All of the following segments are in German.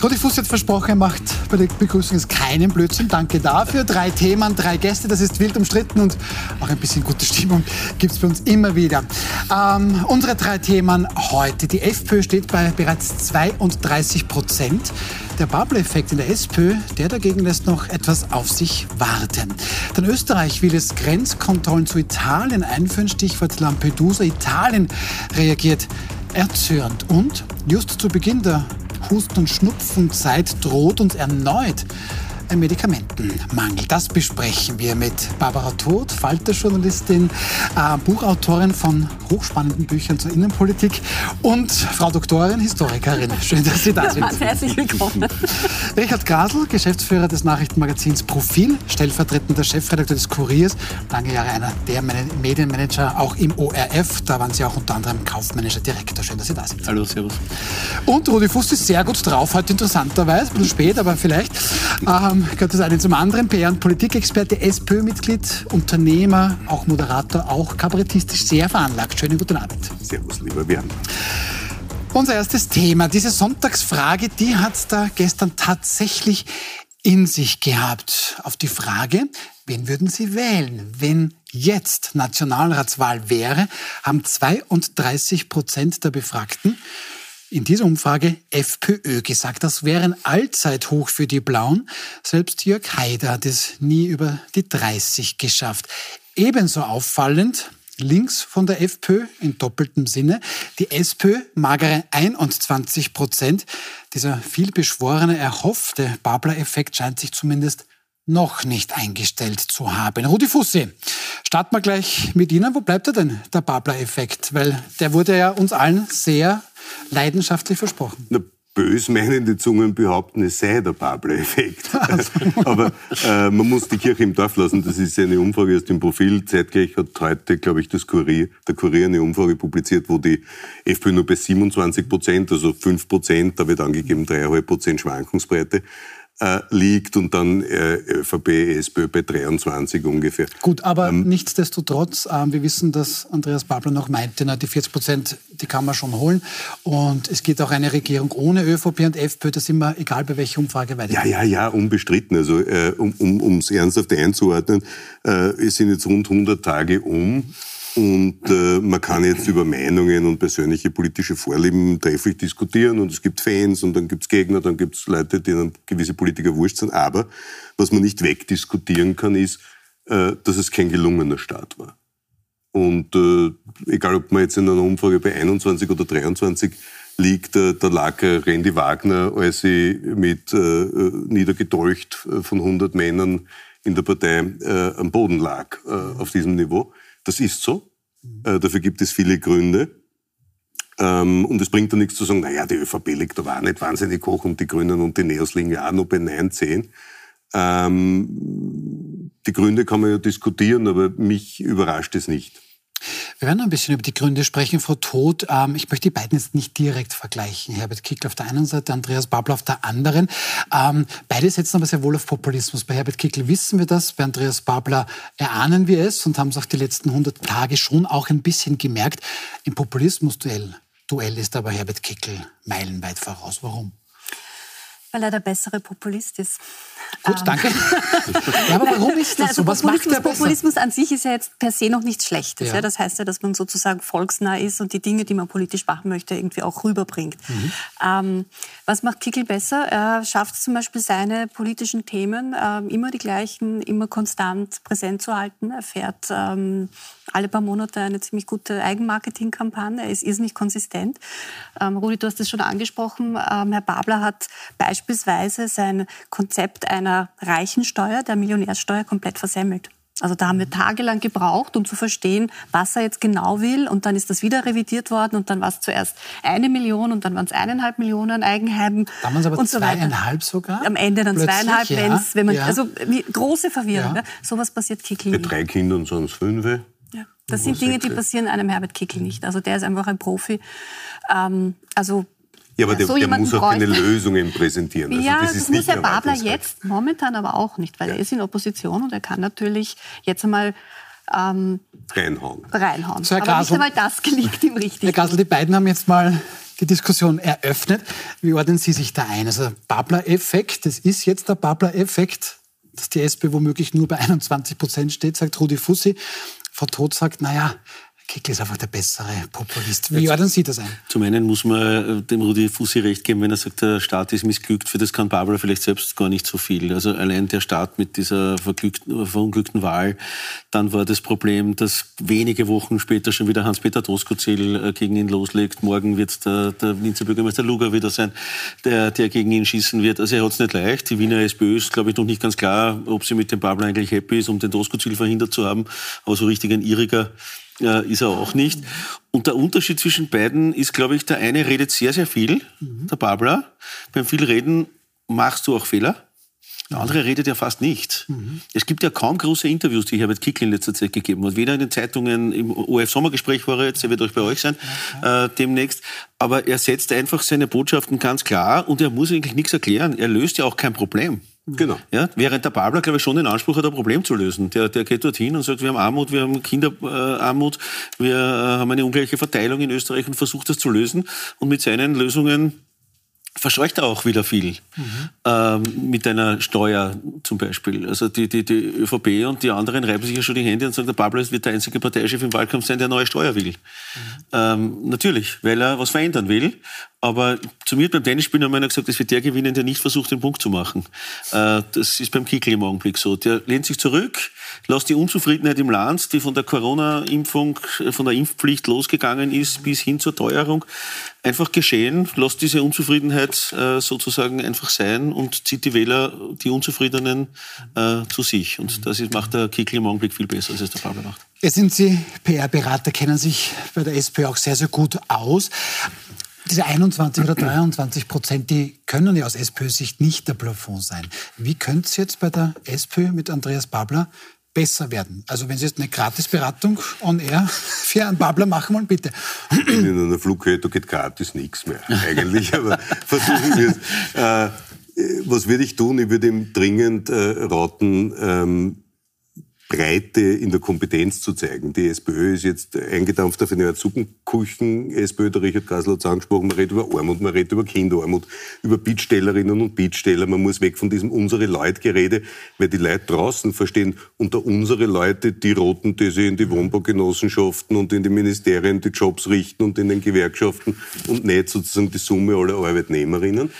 Rudi Fuß hat versprochen, er macht bei der Begrüßung jetzt keinen Blödsinn. Danke dafür. Drei Themen, drei Gäste, das ist wild umstritten und auch ein bisschen gute Stimmung gibt es bei uns immer wieder. Ähm, unsere drei Themen heute. Die FPÖ steht bei bereits 32 Prozent. Der Bubble-Effekt in der SPÖ, der dagegen lässt noch etwas auf sich warten. Dann Österreich will es Grenzkontrollen zu Italien einführen. Stichwort Lampedusa. Italien reagiert erzürnt. Und just zu Beginn der Husten- und Schnupfenzeit droht uns erneut Medikamentenmangel. Das besprechen wir mit Barbara Todt, Falter-Journalistin, äh, Buchautorin von hochspannenden Büchern zur Innenpolitik und Frau Doktorin, Historikerin. Schön, dass Sie da sind. Herzlich willkommen. Richard Grasl, Geschäftsführer des Nachrichtenmagazins Profil, stellvertretender Chefredakteur des Kuriers, lange Jahre einer der Medienmanager auch im ORF. Da waren Sie auch unter anderem kaufmännischer Direktor. Schön, dass Sie da sind. Hallo, Servus. Und Rudi Fuß ist sehr gut drauf, heute interessanterweise, ein bisschen spät, aber vielleicht. Ähm, ähm, gehört das eine zum anderen. PR- und Politikexperte, SPÖ-Mitglied, Unternehmer, auch Moderator, auch kabarettistisch sehr veranlagt. Schönen guten Abend. Servus, lieber Björn. Unser erstes Thema, diese Sonntagsfrage, die hat es da gestern tatsächlich in sich gehabt. Auf die Frage, wen würden Sie wählen, wenn jetzt Nationalratswahl wäre, haben 32 Prozent der Befragten in dieser Umfrage FPÖ gesagt. Das wäre ein Allzeithoch für die Blauen. Selbst Jörg Haider hat es nie über die 30 geschafft. Ebenso auffallend, links von der FPÖ in doppeltem Sinne, die SPÖ magere 21 Prozent. Dieser vielbeschworene, erhoffte Babler-Effekt scheint sich zumindest noch nicht eingestellt zu haben. Rudi Fussi, starten wir gleich mit Ihnen. Wo bleibt er denn, der Babler-Effekt? Weil der wurde ja uns allen sehr leidenschaftlich versprochen. Na, bösmeinende Zungen behaupten, es sei der Babler-Effekt. Also. Aber äh, man muss die Kirche im Dorf lassen. Das ist eine Umfrage aus dem Profil. Zeitgleich hat heute, glaube ich, das Kurier, der Kurier eine Umfrage publiziert, wo die FPÖ nur bei 27 Prozent, also 5 Prozent, da wird angegeben 3,5 Prozent Schwankungsbreite, äh, liegt und dann äh, ÖVP, SPÖ bei 23 ungefähr. Gut, aber ähm, nichtsdestotrotz, äh, wir wissen, dass Andreas Babler noch meinte, na, die 40 Prozent, die kann man schon holen. Und es geht auch eine Regierung ohne ÖVP und FPÖ, das immer, egal bei welcher Umfrage weitergeht. Ja, ja, ja, unbestritten. Also äh, um es um, ernsthaft einzuordnen, äh, es sind jetzt rund 100 Tage um. Und äh, man kann jetzt über Meinungen und persönliche politische Vorlieben trefflich diskutieren und es gibt Fans und dann gibt es Gegner, dann gibt es Leute, denen gewisse Politiker wurscht sind. Aber was man nicht wegdiskutieren kann, ist, äh, dass es kein gelungener Start war. Und äh, egal, ob man jetzt in einer Umfrage bei 21 oder 23 liegt, äh, da lag äh, Randy Wagner, als sie mit äh, äh niedergedolcht äh, von 100 Männern in der Partei äh, am Boden lag, äh, auf diesem Niveau. Das ist so. Äh, dafür gibt es viele Gründe. Ähm, und es bringt da nichts zu sagen, naja, die ÖVP liegt aber auch nicht wahnsinnig hoch und die Grünen und die Neos liegen ja auch nur bei 9, 10. Ähm, die Gründe kann man ja diskutieren, aber mich überrascht es nicht. Wir werden ein bisschen über die Gründe sprechen, Frau Todt. Ähm, ich möchte die beiden jetzt nicht direkt vergleichen. Herbert Kickl auf der einen Seite, Andreas Babler auf der anderen. Ähm, beide setzen aber sehr wohl auf Populismus. Bei Herbert Kickl wissen wir das, bei Andreas Babler erahnen wir es und haben es auch die letzten 100 Tage schon auch ein bisschen gemerkt. Im Populismusduell Duell ist aber Herbert Kickl meilenweit voraus. Warum? Weil er der bessere Populist ist. Gut, ähm. danke. ja, aber warum ist das also so? Was Populismus, macht der Populismus an sich ist ja jetzt per se noch nichts Schlechtes. Ja. ja. Das heißt ja, dass man sozusagen volksnah ist und die Dinge, die man politisch machen möchte, irgendwie auch rüberbringt. Mhm. Ähm, was macht Kickel besser? Er schafft zum Beispiel, seine politischen Themen ähm, immer die gleichen, immer konstant präsent zu halten. Er fährt ähm, alle paar Monate eine ziemlich gute Eigenmarketingkampagne. Er ist irrsinnig konsistent. Ähm, Rudi, du hast es schon angesprochen. Ähm, Herr Babler hat beispielsweise sein Konzept einer Reichensteuer, der Millionärsteuer, komplett versemmelt. Also da haben wir tagelang gebraucht, um zu verstehen, was er jetzt genau will. Und dann ist das wieder revidiert worden und dann war es zuerst eine Million und dann waren es eineinhalb Millionen Eigenheimen. Damals aber und so zweieinhalb sogar? Am Ende dann Plötzlich, zweieinhalb, ja. wenn's, wenn man, ja. also wie, große Verwirrung. Ja. Ne? Sowas passiert Kickel Mit drei Kindern es fünf. Ja. Das sind Dinge, die passieren einem Herbert Kickel nicht. Also der ist einfach ein Profi. Ähm, also ja, aber der, so der muss auch keine Lösungen präsentieren. Also ja, das, das muss Herr Babler jetzt momentan aber auch nicht, weil ja. er ist in Opposition und er kann natürlich jetzt einmal ähm, reinhauen. reinhauen. So, Herr aber nicht einmal das gelingt ihm richtig. Herr Gasel, die beiden haben jetzt mal die Diskussion eröffnet. Wie ordnen Sie sich da ein? Also Babler-Effekt, das ist jetzt der Babler-Effekt, dass die SP womöglich nur bei 21 Prozent steht, sagt Rudi Fussi. Frau Todt sagt, naja, Kickl ist einfach der bessere Populist. Wie ordnen Sie das ein? Zum einen muss man äh, dem Rudi Fussi recht geben, wenn er sagt, der Staat ist missglückt. Für das kann Barbara vielleicht selbst gar nicht so viel. Also allein der Staat mit dieser verunglückten Wahl. Dann war das Problem, dass wenige Wochen später schon wieder Hans-Peter Doskozil äh, gegen ihn loslegt. Morgen wird der, der Linzer Bürgermeister Luger wieder sein, der, der gegen ihn schießen wird. Also er hat es nicht leicht. Die Wiener SPÖ ist, glaube ich, noch nicht ganz klar, ob sie mit dem Barbara eigentlich happy ist, um den Doskozil verhindert zu haben. Aber so richtig ein irriger äh, ist er auch nicht. Und der Unterschied zwischen beiden ist, glaube ich, der eine redet sehr, sehr viel, der Barbara. Beim viel Reden machst du auch Fehler. Der andere redet ja fast nicht. Mhm. Es gibt ja kaum große Interviews, die Herbert Kickl in letzter Zeit gegeben hat. Weder in den Zeitungen, im ORF-Sommergespräch war er jetzt, er wird euch bei euch sein äh, demnächst. Aber er setzt einfach seine Botschaften ganz klar und er muss eigentlich nichts erklären. Er löst ja auch kein Problem. Genau. Ja, während der Babler, glaube ich, schon den Anspruch hat, ein Problem zu lösen. Der, der geht dorthin und sagt, wir haben Armut, wir haben Kinderarmut, wir äh, haben eine ungleiche Verteilung in Österreich und versucht das zu lösen. Und mit seinen Lösungen verscheucht er auch wieder viel mhm. ähm, mit einer Steuer zum Beispiel. Also die, die, die ÖVP und die anderen reiben sich ja schon die Hände und sagen, der Pablo wird der einzige Parteichef im Wahlkampf sein, der neue Steuer will. Mhm. Ähm, natürlich, weil er was verändern will. Aber zu mir beim Tennisspielen haben wir gesagt, es wird der gewinnen, der nicht versucht, den Punkt zu machen. Äh, das ist beim Kickl im Augenblick so. Der lehnt sich zurück, lässt die Unzufriedenheit im Land, die von der Corona-Impfung, äh, von der Impfpflicht losgegangen ist, bis hin zur Teuerung, einfach geschehen, lässt diese Unzufriedenheit äh, sozusagen einfach sein und zieht die Wähler, die Unzufriedenen, zu sich. Und das ist, macht der Kickl im Augenblick viel besser, als es der Pablo macht. Jetzt sind Sie PR-Berater, kennen sich bei der SPÖ auch sehr, sehr gut aus. Diese 21 oder 23 Prozent, die können ja aus SPÖ-Sicht nicht der Plafond sein. Wie könnte es jetzt bei der SPÖ mit Andreas Babler besser werden? Also wenn Sie jetzt eine Gratisberatung on air für einen Babler machen wollen, bitte. In einer Flughöhe, da geht gratis nichts mehr eigentlich, aber versuchen wir es. Äh, was würde ich tun? Ich würde ihm dringend äh, raten, ähm, Breite in der Kompetenz zu zeigen. Die SPÖ ist jetzt eingedampft auf eine Art Suppenkuchen. SPÖ, der Richard Kassel hat es angesprochen, man redet über Armut, man redet über Kinderarmut, über Bittstellerinnen und Bittsteller. Man muss weg von diesem unsere Leute-Gerede, weil die Leute draußen verstehen, unter unsere Leute die Roten, die sich in die Wohnbaugenossenschaften und in die Ministerien die Jobs richten und in den Gewerkschaften und nicht sozusagen die Summe aller Arbeitnehmerinnen.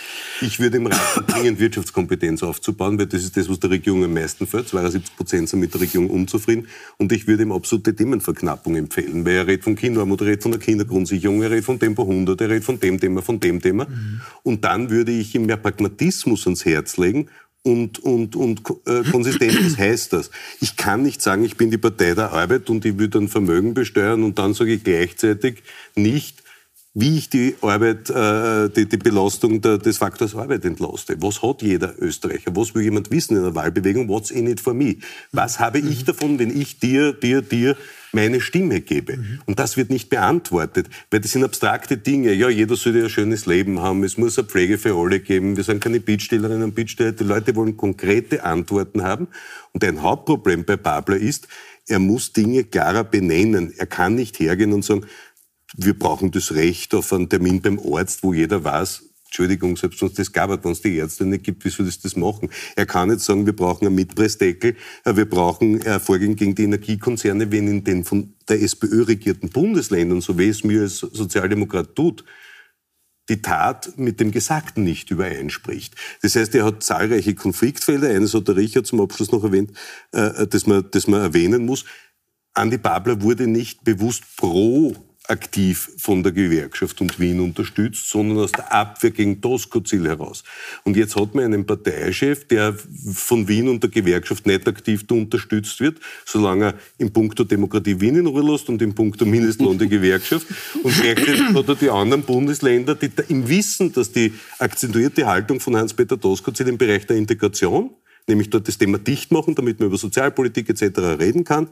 Ich würde im Rat dringend Wirtschaftskompetenz aufzubauen, weil das ist das, was der Regierung am meisten fällt. 72 Prozent sind mit der Regierung Regierung unzufrieden. Und ich würde ihm absolute Themenverknappung empfehlen, weil er redet von Kinderarmut, er redet von der Kindergrundsicherung, er redet von Tempo 100, er redet von dem Thema, von dem Thema. Mhm. Und dann würde ich ihm mehr Pragmatismus ans Herz legen und, und, und äh, konsistent. Was heißt das? Ich kann nicht sagen, ich bin die Partei der Arbeit und ich würde ein Vermögen besteuern und dann sage ich gleichzeitig nicht, wie ich die Arbeit, äh, die, die Belastung der, des Faktors Arbeit entlaste. Was hat jeder Österreicher? Was will jemand wissen in einer Wahlbewegung? What's in it for me? Was habe ich davon, wenn ich dir, dir, dir meine Stimme gebe? Mhm. Und das wird nicht beantwortet, weil das sind abstrakte Dinge. Ja, jeder sollte ein schönes Leben haben. Es muss eine Pflege für alle geben. Wir sind keine Bittstellerinnen und Bittsteller. Die Leute wollen konkrete Antworten haben. Und ein Hauptproblem bei Babler ist, er muss Dinge klarer benennen. Er kann nicht hergehen und sagen, wir brauchen das Recht auf einen Termin beim Arzt, wo jeder weiß, Entschuldigung, selbst wenn es das gab, wenn es die Ärzte nicht gibt, wie soll das das machen? Er kann nicht sagen, wir brauchen einen Mitpreisdeckel, äh, wir brauchen äh, Vorgehen gegen die Energiekonzerne, wenn in den von der SPÖ regierten Bundesländern, so wie es mir als Sozialdemokrat tut, die Tat mit dem Gesagten nicht übereinspricht. Das heißt, er hat zahlreiche Konfliktfelder. Eines hat der Richard zum Abschluss noch erwähnt, äh, das man, das man erwähnen muss. Andi Babler wurde nicht bewusst pro aktiv von der Gewerkschaft und Wien unterstützt, sondern aus der Abwehr gegen Doskozil heraus. Und jetzt hat man einen Parteichef, der von Wien und der Gewerkschaft nicht aktiv unterstützt wird, solange er im Punkto Demokratie Wien in Ruhe lässt und im Punkto Mindestlohn die Gewerkschaft. Und gleichzeitig hat er die anderen Bundesländer, die im Wissen, dass die akzentuierte Haltung von Hans-Peter Doskozil im Bereich der Integration, nämlich dort das Thema dicht machen, damit man über Sozialpolitik etc. reden kann,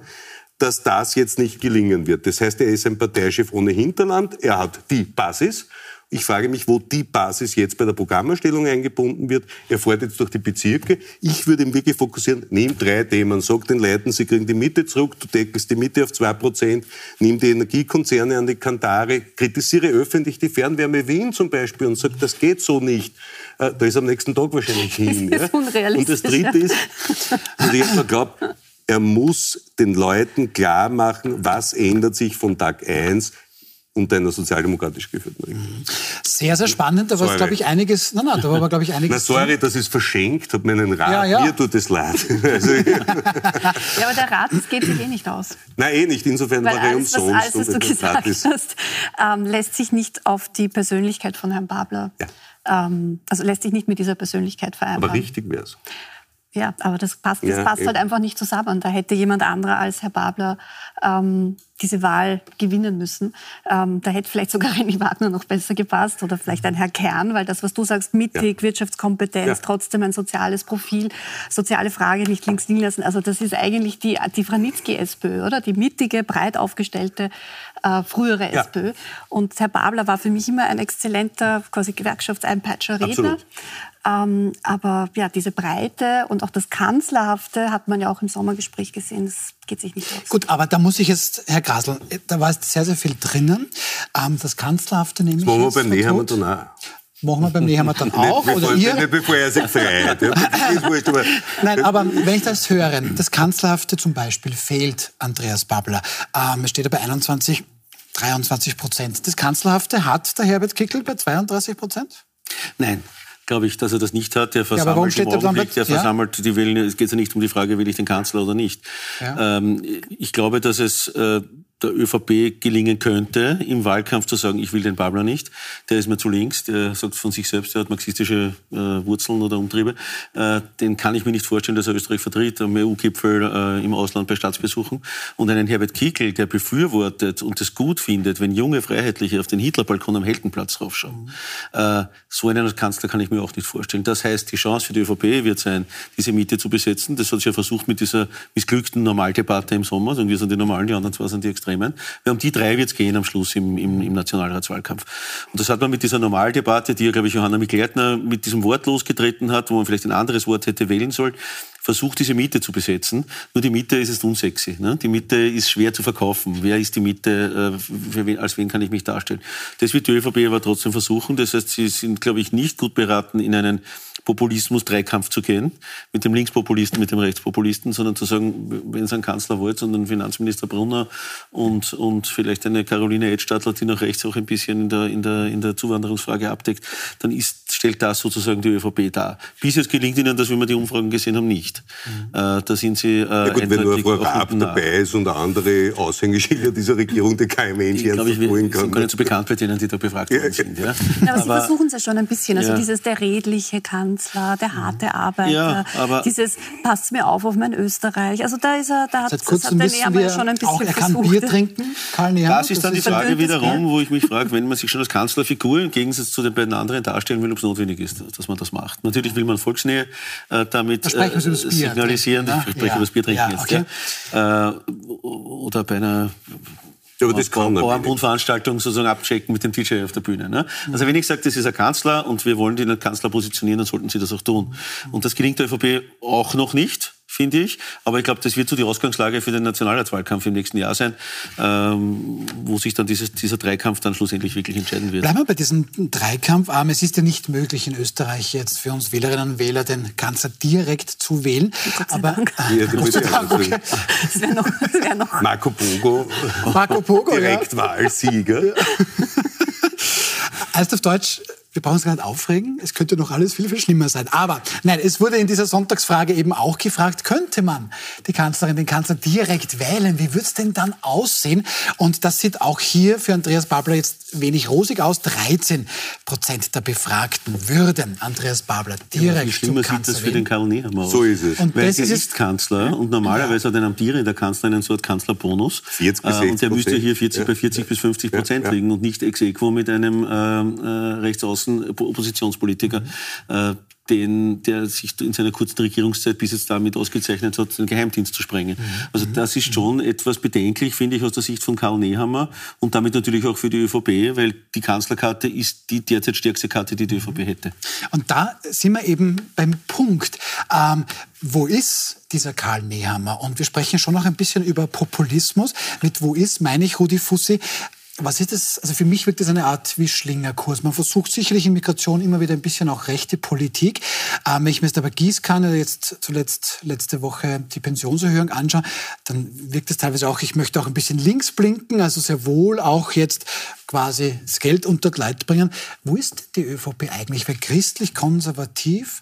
dass das jetzt nicht gelingen wird. Das heißt, er ist ein Parteichef ohne Hinterland, er hat die Basis Ich frage mich, wo die Basis jetzt bei der Programmerstellung eingebunden wird, erfolgt jetzt durch die Bezirke. Ich würde ihn wirklich fokussieren, nimm drei Themen, sag den Leuten, sie kriegen die Miete zurück, du deckelst die Miete auf zwei Prozent, nimm die Energiekonzerne an die Kantare, kritisiere öffentlich die Fernwärme Wien zum Beispiel und sag, das geht so nicht. Äh, da ist am nächsten Tag wahrscheinlich hin. Das ist ja? Und das Dritte ist, also ich habe glaube, er muss den Leuten klar machen, was ändert sich von Tag 1 unter einer sozialdemokratisch geführten Regierung. Sehr, sehr spannend. Da war, glaube ich, einiges. Nein, nein, da war, glaube ich, einiges. Na, sorry, das ist verschenkt, hat mir einen Rat. Ja, ja. Mir tut es leid. Also, ja, aber der Rat, das geht sich eh nicht aus. Nein, eh nicht. Insofern Weil war er alles, umsonst. Was, alles, was du gesagt hast, ähm, lässt sich nicht auf die Persönlichkeit von Herrn Babler, ja. ähm, also lässt sich nicht mit dieser Persönlichkeit vereinbaren. Aber richtig wäre es. Ja, aber das passt, das ja, passt halt einfach nicht zusammen. Da hätte jemand anderer als Herr Babler ähm, diese Wahl gewinnen müssen. Ähm, da hätte vielleicht sogar René Wagner noch besser gepasst oder vielleicht ein Herr Kern, weil das, was du sagst, mittig, ja. Wirtschaftskompetenz, ja. trotzdem ein soziales Profil, soziale Frage nicht links liegen lassen. Also das ist eigentlich die, die Franitzky-SPÖ, oder? Die mittige, breit aufgestellte äh, frühere ja. SPÖ. Und Herr Babler war für mich immer ein exzellenter quasi Gewerkschaftseinpeitscher Redner. Ähm, aber ja, diese Breite und auch das Kanzlerhafte hat man ja auch im Sommergespräch gesehen. Das geht sich nicht aus. Gut, aber da muss ich jetzt, Herr Grasl, da war jetzt sehr, sehr viel drinnen. Ähm, das Kanzlerhafte nehme ich Machen wir beim Nehammer dann auch. Machen wir beim Nehammer dann auch? nicht, oder bevor, ihr? Nicht bevor er sich freiheit. Nein, aber wenn ich das höre, das Kanzlerhafte zum Beispiel fehlt Andreas Babler. Ähm, es steht er bei 21, 23 Prozent. Das Kanzlerhafte hat der Herbert Kickel bei 32 Prozent? Nein, glaube ich, dass er das nicht hat. Der versammelt ja, im Augenblick, der versammelt die Wähler. Es geht ja nicht um die Frage, will ich den Kanzler oder nicht. Ja. Ähm, ich glaube, dass es äh, der ÖVP gelingen könnte, im Wahlkampf zu sagen, ich will den Babler nicht, der ist mir zu links, der sagt von sich selbst, er hat marxistische äh, Wurzeln oder Umtriebe, äh, den kann ich mir nicht vorstellen, dass er Österreich vertritt, am EU-Gipfel äh, im Ausland bei Staatsbesuchen. Und einen Herbert Kickl, der befürwortet und es gut findet, wenn junge Freiheitliche auf den Hitlerbalkon am Heldenplatz raufschauen. Mhm. so einen als Kanzler kann ich mir auch nicht vorstellen. Das heißt, die Chance für die ÖVP wird sein, diese Miete zu besetzen. Das hat sie ja versucht mit dieser missglückten Normaldebatte im Sommer. Und wir sind die Normalen, die anderen zwei sind die Extremen. Extremen. Wir haben die drei wird es gehen am Schluss im, im, im Nationalratswahlkampf. Und das hat man mit dieser Normaldebatte, die ja, glaube ich, Johanna Mikleitner mit diesem Wort losgetreten hat, wo man vielleicht ein anderes Wort hätte wählen sollen, versucht, diese Miete zu besetzen. Nur die Miete ist es unsexy. Ne? Die Miete ist schwer zu verkaufen. Wer ist die Miete? Äh, wen, als wen kann ich mich darstellen? Das wird die ÖVP aber trotzdem versuchen. Das heißt, sie sind, glaube ich, nicht gut beraten, in einen Populismus-Dreikampf zu gehen, mit dem Linkspopulisten, mit dem Rechtspopulisten, sondern zu sagen, wenn es einen Kanzler wollt und einen Finanzminister Brunner und, und vielleicht eine Caroline Edstadler, die nach rechts auch ein bisschen in der, in der, in der Zuwanderungsfrage abdeckt, dann ist, stellt das sozusagen die ÖVP dar. Bis jetzt gelingt ihnen das, wie wir die Umfragen gesehen haben, nicht. Mhm. Äh, da sind sie äh, ja gut, wenn nur Frau Raab dabei ist und andere Aushängeschilder dieser Regierung, die kein Mensch ernst kann. Ich sind gar nicht so bekannt bei denen, die da befragt worden sind. Ja. Ja, aber, aber, Sie versuchen es ja schon ein bisschen. Also dieses der redliche Kanzler, Kanzler, der harte Arbeiter, ja, aber dieses passt mir auf auf mein Österreich. Also da ist er, da hat, das hat der Nehammer schon ein bisschen auch, er kann versucht. Bier trinken, Karl Nehammer. Das ist dann das die Frage wiederum, wo ich mich frage, wenn man sich schon als Kanzlerfigur im Gegensatz zu den beiden anderen darstellen will, ob es notwendig ist, dass man das macht. Natürlich will man Volksnähe äh, damit äh, signalisieren. Ich spreche ja. über das Bier trinken ja, okay. jetzt. Ja. Äh, oder bei einer ja, aber das kann Bauernbundveranstaltung sozusagen abchecken mit dem DJ auf der Bühne. Ne? Also wenn ich sage, das ist ein Kanzler und wir wollen den als Kanzler positionieren, dann sollten Sie das auch tun. Und das gelingt der ÖVP auch noch nicht finde ich. Aber ich glaube, das wird so die Ausgangslage für den Nationalratswahlkampf im nächsten Jahr sein, ähm, wo sich dann dieses, dieser Dreikampf dann schlussendlich wirklich entscheiden wird. Bleiben wir bei diesem Dreikampf. Ähm, es ist ja nicht möglich in Österreich jetzt für uns Wählerinnen und Wähler den Kanzler direkt zu wählen. Aber Dank. Ja, Gott sei Dank, okay. das wäre noch, wär noch. Marco Pogo. Marco Pogo, Direktwahlsieger. Ja. heißt auf Deutsch, wir brauchen uns gar nicht aufregen. Es könnte noch alles viel, viel schlimmer sein. Aber nein, es wurde in dieser Sonntagsfrage eben auch gefragt, könnte man die Kanzlerin, den Kanzler direkt wählen? Wie würde es denn dann aussehen? Und das sieht auch hier für Andreas Babler jetzt wenig rosig aus. 13 Prozent der Befragten würden Andreas Babler direkt ja, schlimmer zum Kanzler sieht das für den Karl Nehammer aus. So ist es. Und Weil das ist, ist Kanzler und normalerweise ja. hat ein amtierender Kanzler einen Sort Kanzlerbonus. 40 bis 60 äh, Und der müsste hier 40, ja. bei 40 bis 50 Prozent liegen und nicht ex equo mit einem äh, äh, rechtsaußen Oppositionspolitiker. Mhm. Den, der sich in seiner kurzen Regierungszeit bis jetzt damit ausgezeichnet hat, den Geheimdienst zu sprengen. Mhm. Also das ist schon etwas bedenklich, finde ich, aus der Sicht von Karl Nehammer und damit natürlich auch für die ÖVP, weil die Kanzlerkarte ist die derzeit stärkste Karte, die die ÖVP hätte. Und da sind wir eben beim Punkt. Ähm, wo ist dieser Karl Nehammer? Und wir sprechen schon noch ein bisschen über Populismus. Mit wo ist meine ich Rudi Fussi was ist das? Also für mich wirkt das eine Art wie Schlingerkurs. Man versucht sicherlich in Migration immer wieder ein bisschen auch rechte Politik. Ähm, wenn ich mir jetzt aber Gießkanne jetzt zuletzt letzte Woche die Pensionserhöhung anschaue, dann wirkt es teilweise auch, ich möchte auch ein bisschen links blinken, also sehr wohl auch jetzt quasi das Geld unter Gleit bringen. Wo ist die ÖVP eigentlich? Weil christlich-konservativ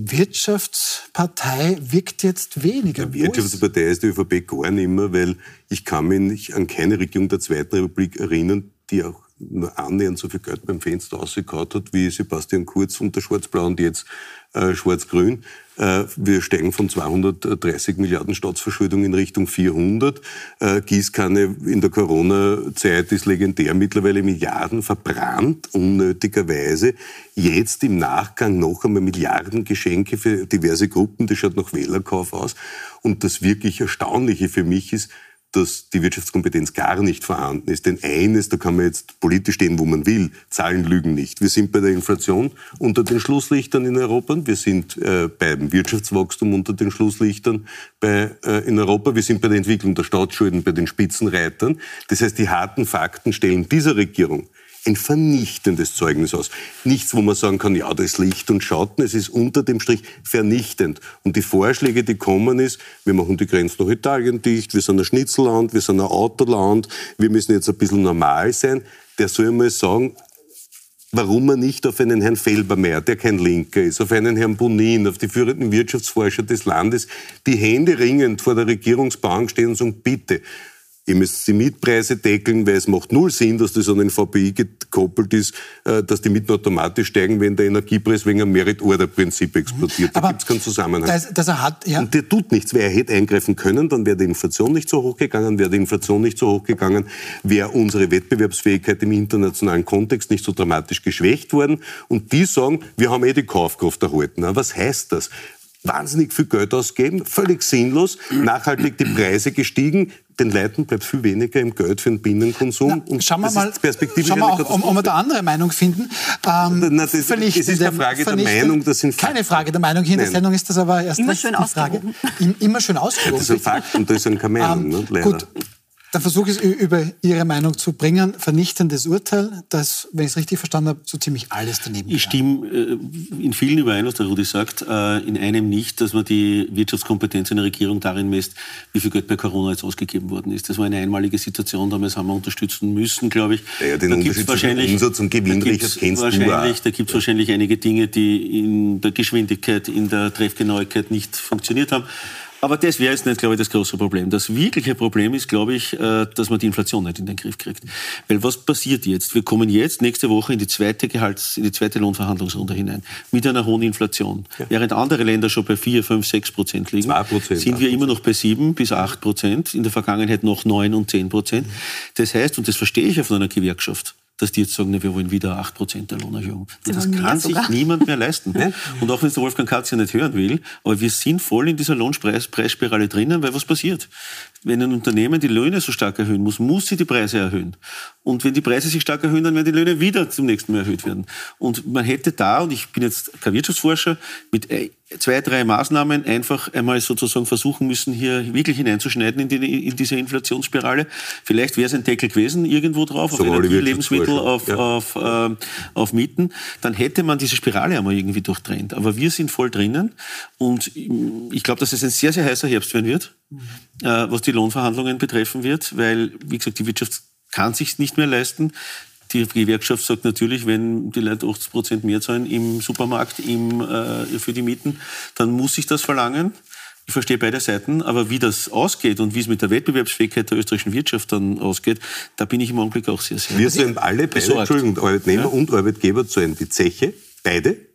Wirtschaftspartei wirkt jetzt weniger. Ja, Wirtschaftspartei ist die ÖVP gar nicht mehr, weil ich kann mich an keine Regierung der Zweiten Republik erinnern, die auch annähernd so viel Geld beim Fenster rausgekaut hat wie Sebastian Kurz unter Schwarz-Blau und jetzt äh, Schwarz-Grün. Äh, wir steigen von 230 Milliarden Staatsverschuldung in Richtung 400. Äh, Gießkanne in der Corona-Zeit ist legendär, mittlerweile Milliarden verbrannt, unnötigerweise. Jetzt im Nachgang noch einmal Milliardengeschenke für diverse Gruppen, das schaut nach Wählerkauf aus. Und das wirklich Erstaunliche für mich ist, dass die Wirtschaftskompetenz gar nicht vorhanden ist. Denn eines, da kann man jetzt politisch stehen, wo man will, Zahlen lügen nicht. Wir sind bei der Inflation unter den Schlusslichtern in Europa, wir sind äh, beim Wirtschaftswachstum unter den Schlusslichtern bei, äh, in Europa, wir sind bei der Entwicklung der Staatsschulden bei den Spitzenreitern. Das heißt, die harten Fakten stellen dieser Regierung ein vernichtendes Zeugnis aus. Nichts, wo man sagen kann, ja, da ist Licht und Schatten. Es ist unter dem Strich vernichtend. Und die Vorschläge, die kommen, ist, wir machen die Grenzen nach Italien dicht, wir sind ein Schnitzelland, wir sind ein Autoland, wir müssen jetzt ein bisschen normal sein. Der soll mal sagen, warum man nicht auf einen Herrn Felbermeier, der kein Linker ist, auf einen Herrn Bonin, auf die führenden Wirtschaftsforscher des Landes, die Hände ringend vor der Regierungsbank stehen und sagen, bitte, Ihr müsst die Mietpreise deckeln, weil es macht null Sinn, dass das an den VPI gekoppelt ist, äh, dass die Mieten automatisch steigen, wenn der Energiepreis wegen einem Merit-Order-Prinzip explodiert. Da gibt es keinen Zusammenhang. Das, das er hat, ja. Und der tut nichts. Wer hätte eingreifen können, dann wäre die Inflation nicht so hoch gegangen, wäre die Inflation nicht so hoch gegangen, wäre unsere Wettbewerbsfähigkeit im internationalen Kontext nicht so dramatisch geschwächt worden. Und die sagen, wir haben eh die Kaufkraft erhalten. Was heißt das? Wahnsinnig viel Geld ausgeben, völlig sinnlos, nachhaltig die Preise gestiegen, den Leuten bleibt viel weniger im Geld für den Binnenkonsum. Na, und schauen wir mal, schauen wir auch, ob, ob wir da andere Meinung finden. Ähm, Na, das, das ist eine Frage der Meinung. Das sind Keine Frage der Meinung. Hier in der Sendung ist das aber erst immer schön ausgewogen. Immer schön ausgewogen. Das ist ein Fakt und das ist keine Meinung. Ähm, ne, Gut, dann versuche ich es über Ihre Meinung zu bringen. Vernichtendes Urteil, das, wenn ich es richtig verstanden habe, so ziemlich alles daneben Ich stimme äh, in vielen überein, was der Rudi sagt. Äh, in einem nicht, dass man die Wirtschaftskompetenz einer Regierung darin misst, wie viel Geld bei Corona jetzt ausgegeben worden ist. Das war eine einmalige Situation, damals haben wir unterstützen müssen, glaube ich. Ja, den da Unterschied wahrscheinlich, Umsatz und Gewinn, da kennst wahrscheinlich, Da gibt es wahrscheinlich einige Dinge, die in der Geschwindigkeit, in der Treffgenauigkeit nicht funktioniert haben. Aber das wäre jetzt nicht, glaube ich, das große Problem. Das wirkliche Problem ist, glaube ich, äh, dass man die Inflation nicht in den Griff kriegt. Weil was passiert jetzt? Wir kommen jetzt nächste Woche in die zweite Gehalts-, in die zweite Lohnverhandlungsrunde hinein. Mit einer hohen Inflation. Ja. Während andere Länder schon bei 4, 5, 6 Prozent liegen, Prozent, sind wir immer noch bei 7 bis 8 Prozent. In der Vergangenheit noch 9 und 10 Prozent. Das heißt, und das verstehe ich ja von einer Gewerkschaft, dass die jetzt sagen, wir wollen wieder 8% der Lohnerhöhung. Das kann sich sogar. niemand mehr leisten. Ne? Und auch wenn es der Wolfgang Katz ja nicht hören will, aber wir sind voll in dieser Lohnpreisspirale drinnen, weil was passiert? Wenn ein Unternehmen die Löhne so stark erhöhen muss, muss sie die Preise erhöhen. Und wenn die Preise sich stark erhöhen, dann werden die Löhne wieder zum nächsten Mal erhöht werden. Und man hätte da, und ich bin jetzt kein Wirtschaftsforscher, mit äh, zwei, drei Maßnahmen einfach einmal sozusagen versuchen müssen, hier wirklich hineinzuschneiden in, die, in diese Inflationsspirale. Vielleicht wäre es ein Deckel gewesen irgendwo drauf, so auf Lebensmittel, auf, ja. auf, äh, auf Mieten. Dann hätte man diese Spirale einmal irgendwie durchtrennt. Aber wir sind voll drinnen und ich glaube, dass es ein sehr, sehr heißer Herbst werden wird, mhm. äh, was die Lohnverhandlungen betreffen wird, weil, wie gesagt, die Wirtschaft kann sich nicht mehr leisten. Die Gewerkschaft sagt natürlich, wenn die Leute 80 Prozent mehr zahlen im Supermarkt im, äh, für die Mieten, dann muss ich das verlangen. Ich verstehe beide Seiten, aber wie das ausgeht und wie es mit der Wettbewerbsfähigkeit der österreichischen Wirtschaft dann ausgeht, da bin ich im Augenblick auch sehr, sehr Wir sind alle beide, Entschuldigung, Arbeitnehmer ja? und Arbeitgeber zahlen die Zeche, beide,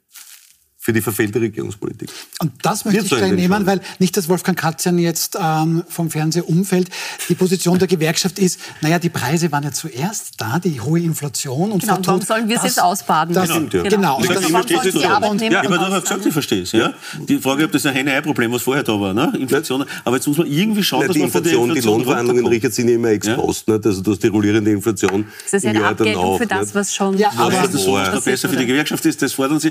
für die verfehlte Regierungspolitik. Und das möchte Wird ich gleich nehmen, weil nicht, dass Wolfgang Katzian jetzt ähm, vom Fernseher umfällt. Die Position der Gewerkschaft ist, naja, die Preise waren ja zuerst da, die hohe Inflation. Und genau, warum sollen wir es jetzt ausbaden? Das, genau, ja. genau. Und das, das, das, die Arbeitnehmer ja, aber du hast gesagt, ich verstehe es. Ja? Die Frage, ob das ein Henne-Ei-Problem, was vorher da war, ne? Inflation. Aber jetzt muss man irgendwie schauen, Na, dass die man Inflation, die, Inflation die Lohnverhandlungen, Richard, sind ja immer ex post. Ja? Also du hast die rollierende Inflation Das ist eine Abgeltung für das, was schon... Ja, aber das so besser für die Gewerkschaft ist, das fordern sie.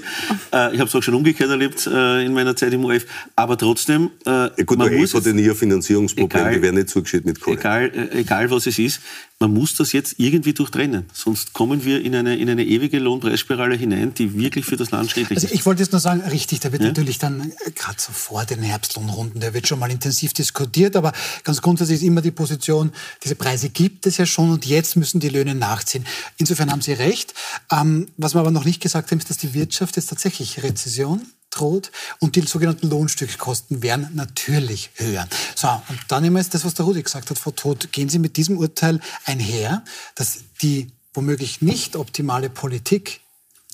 Äh, ich habe es auch schon umgekehrt erlebt äh, in meiner Zeit im ORF. Aber trotzdem, äh, ja, gut, man muss hat ja nie ein Finanzierungsproblem, egal, die werden nicht zugeschickt mit Kohle. Egal, äh, egal was es ist, man muss das jetzt irgendwie durchtrennen. Sonst kommen wir in eine, in eine ewige Lohnpreisspirale hinein, die wirklich für das Land schädlich also ist. Ich wollte jetzt nur sagen, richtig, da wird ja? natürlich dann äh, gerade so vor den Herbstlohnrunden, der wird schon mal intensiv diskutiert, aber ganz grundsätzlich ist immer die Position, diese Preise gibt es ja schon und jetzt müssen die Löhne nachziehen. Insofern haben Sie recht. Ähm, was wir aber noch nicht gesagt haben, ist, dass die Wirtschaft jetzt tatsächlich Rezession droht und die sogenannten Lohnstückkosten werden natürlich höher. So, und dann nehmen wir jetzt das, was der Rudi gesagt hat, Frau Todt. Gehen Sie mit diesem Urteil einher, dass die womöglich nicht optimale Politik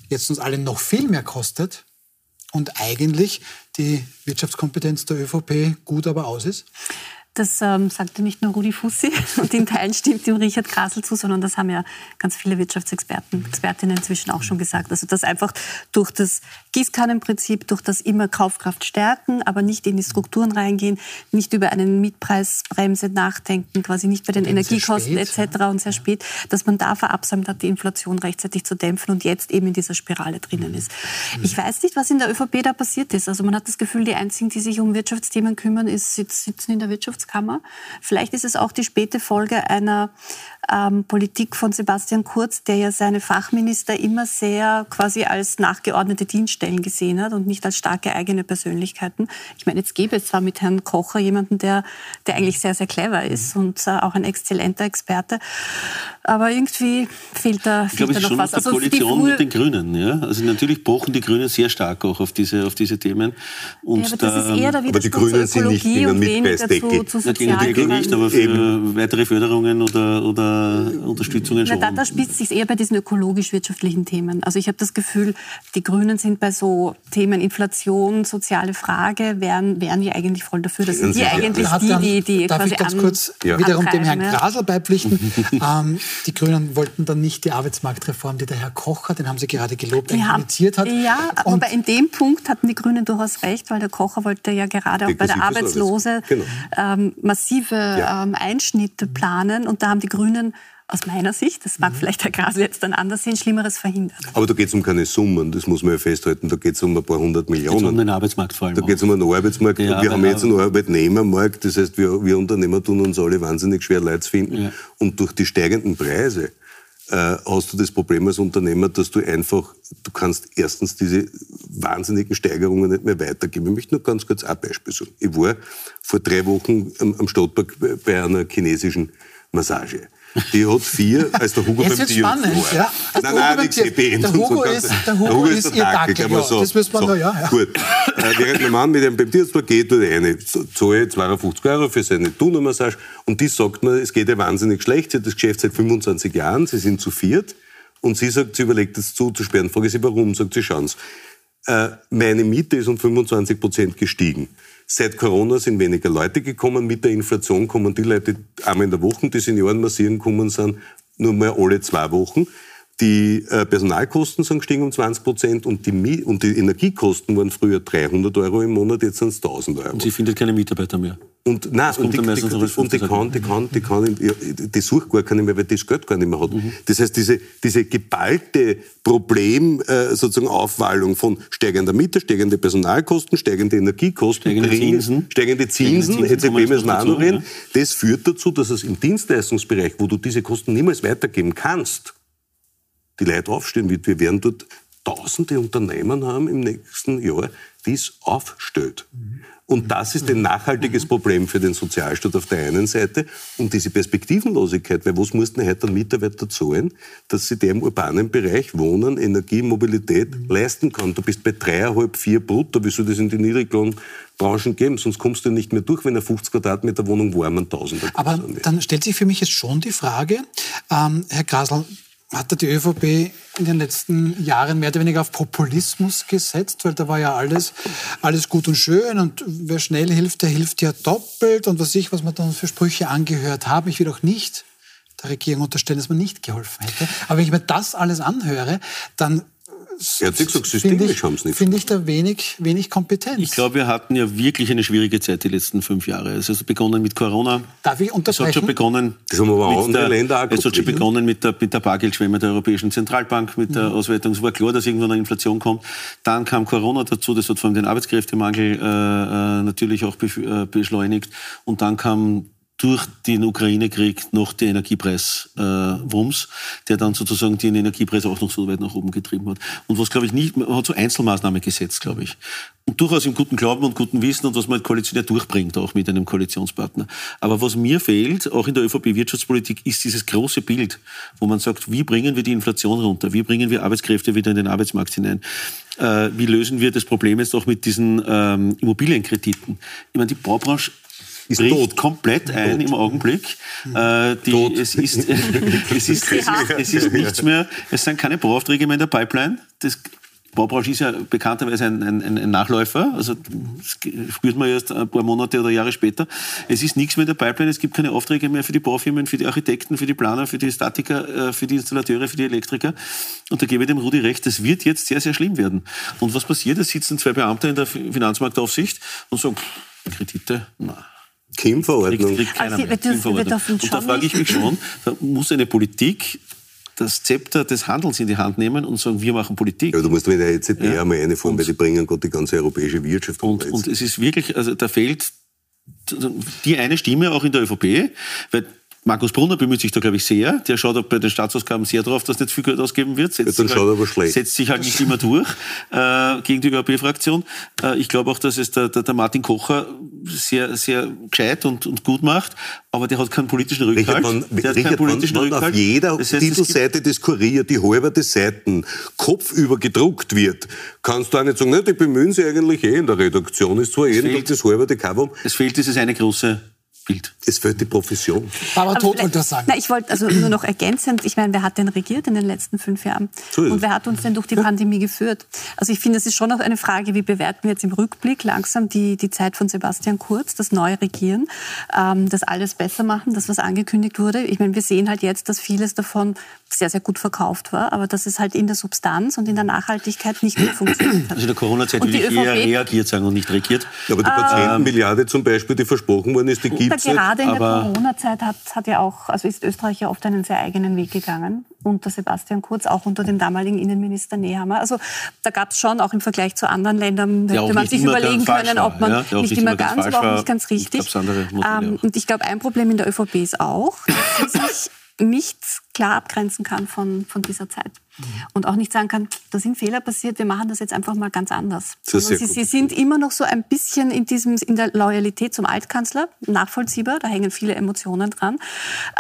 jetzt uns alle noch viel mehr kostet und eigentlich die Wirtschaftskompetenz der ÖVP gut aber aus ist? Das ähm, sagte nicht nur Rudi Fussi und in Teilen stimmt ihm Richard Krasel zu, sondern das haben ja ganz viele Wirtschaftsexperten, Expertinnen inzwischen auch schon gesagt. Also dass einfach durch das Gießkannenprinzip, durch das immer Kaufkraft stärken, aber nicht in die Strukturen reingehen, nicht über eine Mietpreisbremse nachdenken, quasi nicht bei den Energiekosten spät, etc. und sehr spät, dass man da verabsäumt hat, die Inflation rechtzeitig zu dämpfen und jetzt eben in dieser Spirale drinnen ist. Mhm. Ich weiß nicht, was in der ÖVP da passiert ist. Also man hat das Gefühl, die einzigen, die sich um Wirtschaftsthemen kümmern, ist, sitzen in der Wirtschafts Wirtschaftskammer. Vielleicht ist es auch die späte Folge einer ähm, Politik von Sebastian Kurz, der ja seine Fachminister immer sehr quasi als nachgeordnete Dienststellen gesehen hat und nicht als starke eigene Persönlichkeiten. Ich meine, jetzt gäbe es zwar mit Herrn Kocher jemanden, der, der eigentlich sehr, sehr clever ist mhm. und äh, auch ein exzellenter Experte, aber irgendwie fehlt da, ich glaube, da noch schon was. Also Koalition mit den Grünen. Ja? Also natürlich pochen die Grünen sehr stark auch auf diese, auf diese Themen. Und ja, aber das ist eher der Widerspruch aber die Grünen zur Ökologie und weniger zu, zu Sozialfragen. nicht, aber für weitere Förderungen oder, oder Unterstützungen schon. Na, da, da spielt es sich eher bei diesen ökologisch-wirtschaftlichen Themen. Also ich habe das Gefühl, die Grünen sind bei so Themen Inflation, soziale Frage, wären, wären die eigentlich voll dafür. Das sind die eigentlich die, die, die Darf quasi ich ganz kurz ja. wiederum dem Herrn Grasel beipflichten? ähm, die Grünen wollten dann nicht die Arbeitsmarktreform, die der Herr Kocher, den haben Sie gerade gelobt, initiiert hat. Ja, Und aber in dem Punkt hatten die Grünen durchaus recht, weil der Kocher wollte ja gerade auch bei der Arbeitslose genau. ähm, massive ja. ähm, Einschnitte planen. Und da haben die Grünen aus meiner Sicht, das mag mhm. vielleicht Herr Grasel jetzt dann anders sehen, Schlimmeres verhindert. Aber da geht es um keine Summen, das muss man ja festhalten. Da geht es um ein paar hundert Millionen. um den Arbeitsmarkt vor allem. Da geht es um einen Arbeitsmarkt. Ja, wir haben jetzt einen Arbeitnehmermarkt, das heißt, wir, wir Unternehmer tun uns alle wahnsinnig schwer, Leute zu finden. Ja. Und durch die steigenden Preise hast du das Problem als Unternehmer, dass du einfach, du kannst erstens diese wahnsinnigen Steigerungen nicht mehr weitergeben. Ich möchte nur ganz kurz ein Beispiel sagen. Ich war vor drei Wochen am, am Stadtpark bei einer chinesischen Massage. Die hat vier, als der Hugo Jetzt beim Tier spannend, war. Ja? Also nein, nein, nichts gebeten. Der Hugo, ist, der Hugo, ist, ihr Dackel, Dackel ja, so. das wissen wir so, noch, ja. ja. Gut, äh, während mein Mann mit einem beim Tierarzt geht, tut eine zahle 52 Euro für seine Tunermassage und die sagt mir, es geht ihr wahnsinnig schlecht, sie hat das Geschäft seit 25 Jahren, sie sind zu viert und sie sagt, sie überlegt es zuzusperren. Frage sie, warum? Sagt sie, schauen Sie, äh, meine Miete ist um 25 Prozent gestiegen. Seit Corona sind weniger Leute gekommen. Mit der Inflation kommen die Leute einmal in der Woche, die Senioren massieren kommen sind, nur mal alle zwei Wochen. Die äh, Personalkosten sind gestiegen um 20 Prozent und die, und die Energiekosten waren früher 300 Euro im Monat, jetzt sind es 1000 Euro. Und sie findet keine Mitarbeiter mehr. Und, nein, und, die, die, die, und die, kann, die, kann, die, kann, die sucht gar keine mehr, weil das Geld gar nicht mehr hat. Mhm. Das heißt, diese, diese geballte Problem, äh, sozusagen Aufwallung von steigender Miete, steigende Personalkosten, steigende Energiekosten, steigende bringen, Zinsen, steigende Zinsen, EZB müssen wir auch noch reden, das führt dazu, dass es im Dienstleistungsbereich, wo du diese Kosten niemals weitergeben kannst, die Leute aufstehen wird. Wir werden dort tausende Unternehmen haben im nächsten Jahr, die es aufstellt. Und das ist ein nachhaltiges Problem für den Sozialstaat auf der einen Seite und diese Perspektivenlosigkeit, weil was muss denn heute ein Mitarbeiter zahlen, dass sie der im urbanen Bereich Wohnen, Energie, Mobilität leisten kann. Du bist bei dreieinhalb, vier brutto, wie soll das in die Niedriglohnbranchen geben? Sonst kommst du nicht mehr durch, wenn eine 50 Quadratmeter Wohnung warm ein Tausender Aber dann stellt sich für mich jetzt schon die Frage, ähm, Herr Grasl, hatte die ÖVP in den letzten Jahren mehr oder weniger auf Populismus gesetzt, weil da war ja alles, alles gut und schön und wer schnell hilft, der hilft ja doppelt und was ich, was man dann für Sprüche angehört haben. Ich will auch nicht der Regierung unterstellen, dass man nicht geholfen hätte. Aber wenn ich mir das alles anhöre, dann er hat sich gesagt, systemisch haben sie nicht. Finde ich da wenig, wenig Kompetenz. Ich glaube, wir hatten ja wirklich eine schwierige Zeit die letzten fünf Jahre. Es hat begonnen mit Corona. Darf ich unterbrechen? Es hat schon begonnen, das haben aber auch andere der, Länder auch Es hat schon begonnen mit der, mit der Bargeldschwemme der Europäischen Zentralbank, mit der mhm. Ausweitung. Es war klar, dass irgendwann eine Inflation kommt. Dann kam Corona dazu, das hat vor allem den Arbeitskräftemangel äh, äh natürlich auch beschleunigt. Und dann kam durch den Ukraine-Krieg noch der Energiepreiswumms, äh, der dann sozusagen den Energiepreis auch noch so weit nach oben getrieben hat. Und was, glaube ich, nicht, man hat so Einzelmaßnahmen gesetzt, glaube ich. Und durchaus im guten Glauben und guten Wissen und was man koalitionär durchbringt, auch mit einem Koalitionspartner. Aber was mir fehlt, auch in der ÖVP-Wirtschaftspolitik, ist dieses große Bild, wo man sagt, wie bringen wir die Inflation runter? Wie bringen wir Arbeitskräfte wieder in den Arbeitsmarkt hinein? Äh, wie lösen wir das Problem jetzt auch mit diesen ähm, Immobilienkrediten? Ich meine, die Baubranche ist bricht tot. komplett ein tot. im Augenblick. Äh, die, es, ist, es, ist, es ist nichts mehr, es sind keine Bauaufträge mehr in der Pipeline. Das Baubranche ist ja bekannterweise ein, ein, ein, Nachläufer, also das spürt man erst ein paar Monate oder Jahre später. Es ist nichts mehr in der Pipeline, es gibt keine Aufträge mehr für die Baufirmen, für die Architekten, für die Planer, für die Statiker, äh, für die Installateure, für die Elektriker. Und da gebe ich dem Rudi recht, das wird jetzt sehr, sehr schlimm werden. Und was passiert? Es sitzen zwei Beamte in der Finanzmarktaufsicht und sagen, Kredite, na, Kim-Verordnung. Kriegt, kriegt also, Und da frage ich mich schon, da muss eine Politik das Zepter des Handels in die Hand nehmen und sagen, wir machen Politik. Ja, du musst mit der EZB ja. einmal eine Form, weil die bringen Gott die ganze europäische Wirtschaft. Und, und es ist wirklich, also da fehlt die eine Stimme auch in der ÖVP, weil Markus Brunner bemüht sich da, glaube ich, sehr. Der schaut auch bei den Staatsausgaben sehr darauf, dass nicht viel Geld ausgeben wird. Setzt, ja, sich, halt, setzt sich halt nicht immer durch äh, gegen die ÖVP-Fraktion. Äh, ich glaube auch, dass es der, der, der, Martin Kocher sehr, sehr gescheit und, und gut macht, aber der hat keinen politischen Rückhalt. Richard, man, der hat Richard, keinen politischen man, Rückhalt. auf jeder das heißt, Titelseite des Kurier die halbe Seiten kopfüber gedruckt wird, kannst du auch nicht sagen, ne, die bemühen sich eigentlich eh in der Redaktion. Ist zwar jeden Tag das halbe Cover. Es fehlt dieses eine große Bild. Es fehlt die Profession. Aber Tod wollte das sagen. Na, ich wollte also nur noch ergänzend, ich meine, wer hat denn regiert in den letzten fünf Jahren? So und wer hat uns denn durch die Pandemie geführt? Also ich finde, es ist schon noch eine Frage, wie bewerten wir jetzt im Rückblick langsam die, die Zeit von Sebastian Kurz, das neue Regieren, ähm, das alles besser machen, das, was angekündigt wurde. Ich meine, wir sehen halt jetzt, dass vieles davon sehr, sehr gut verkauft war, aber dass es halt in der Substanz und in der Nachhaltigkeit nicht gut funktioniert hat. Also in der Corona-Zeit würde ich eher reagiert sagen und nicht regiert. Ja, aber die Patientenmilliarde zum Beispiel, die versprochen worden ist, die gibt es Gerade in der Corona-Zeit hat, hat ja auch, also ist Österreich ja oft einen sehr eigenen Weg gegangen, unter Sebastian Kurz, auch unter dem damaligen Innenminister Nehammer. Also da gab es schon, auch im Vergleich zu anderen Ländern, hätte man sich überlegen können, ob man ja, nicht, nicht, immer ganz, aber auch nicht ganz richtig. Ähm, und ich glaube, ein Problem in der ÖVP ist auch, dass sie sich nicht klar abgrenzen kann von, von dieser Zeit. Mhm. Und auch nicht sagen kann, da sind Fehler passiert, wir machen das jetzt einfach mal ganz anders. Sie, sie, sind immer noch so ein bisschen in, diesem, in der Loyalität zum Altkanzler, nachvollziehbar, da hängen viele Emotionen dran.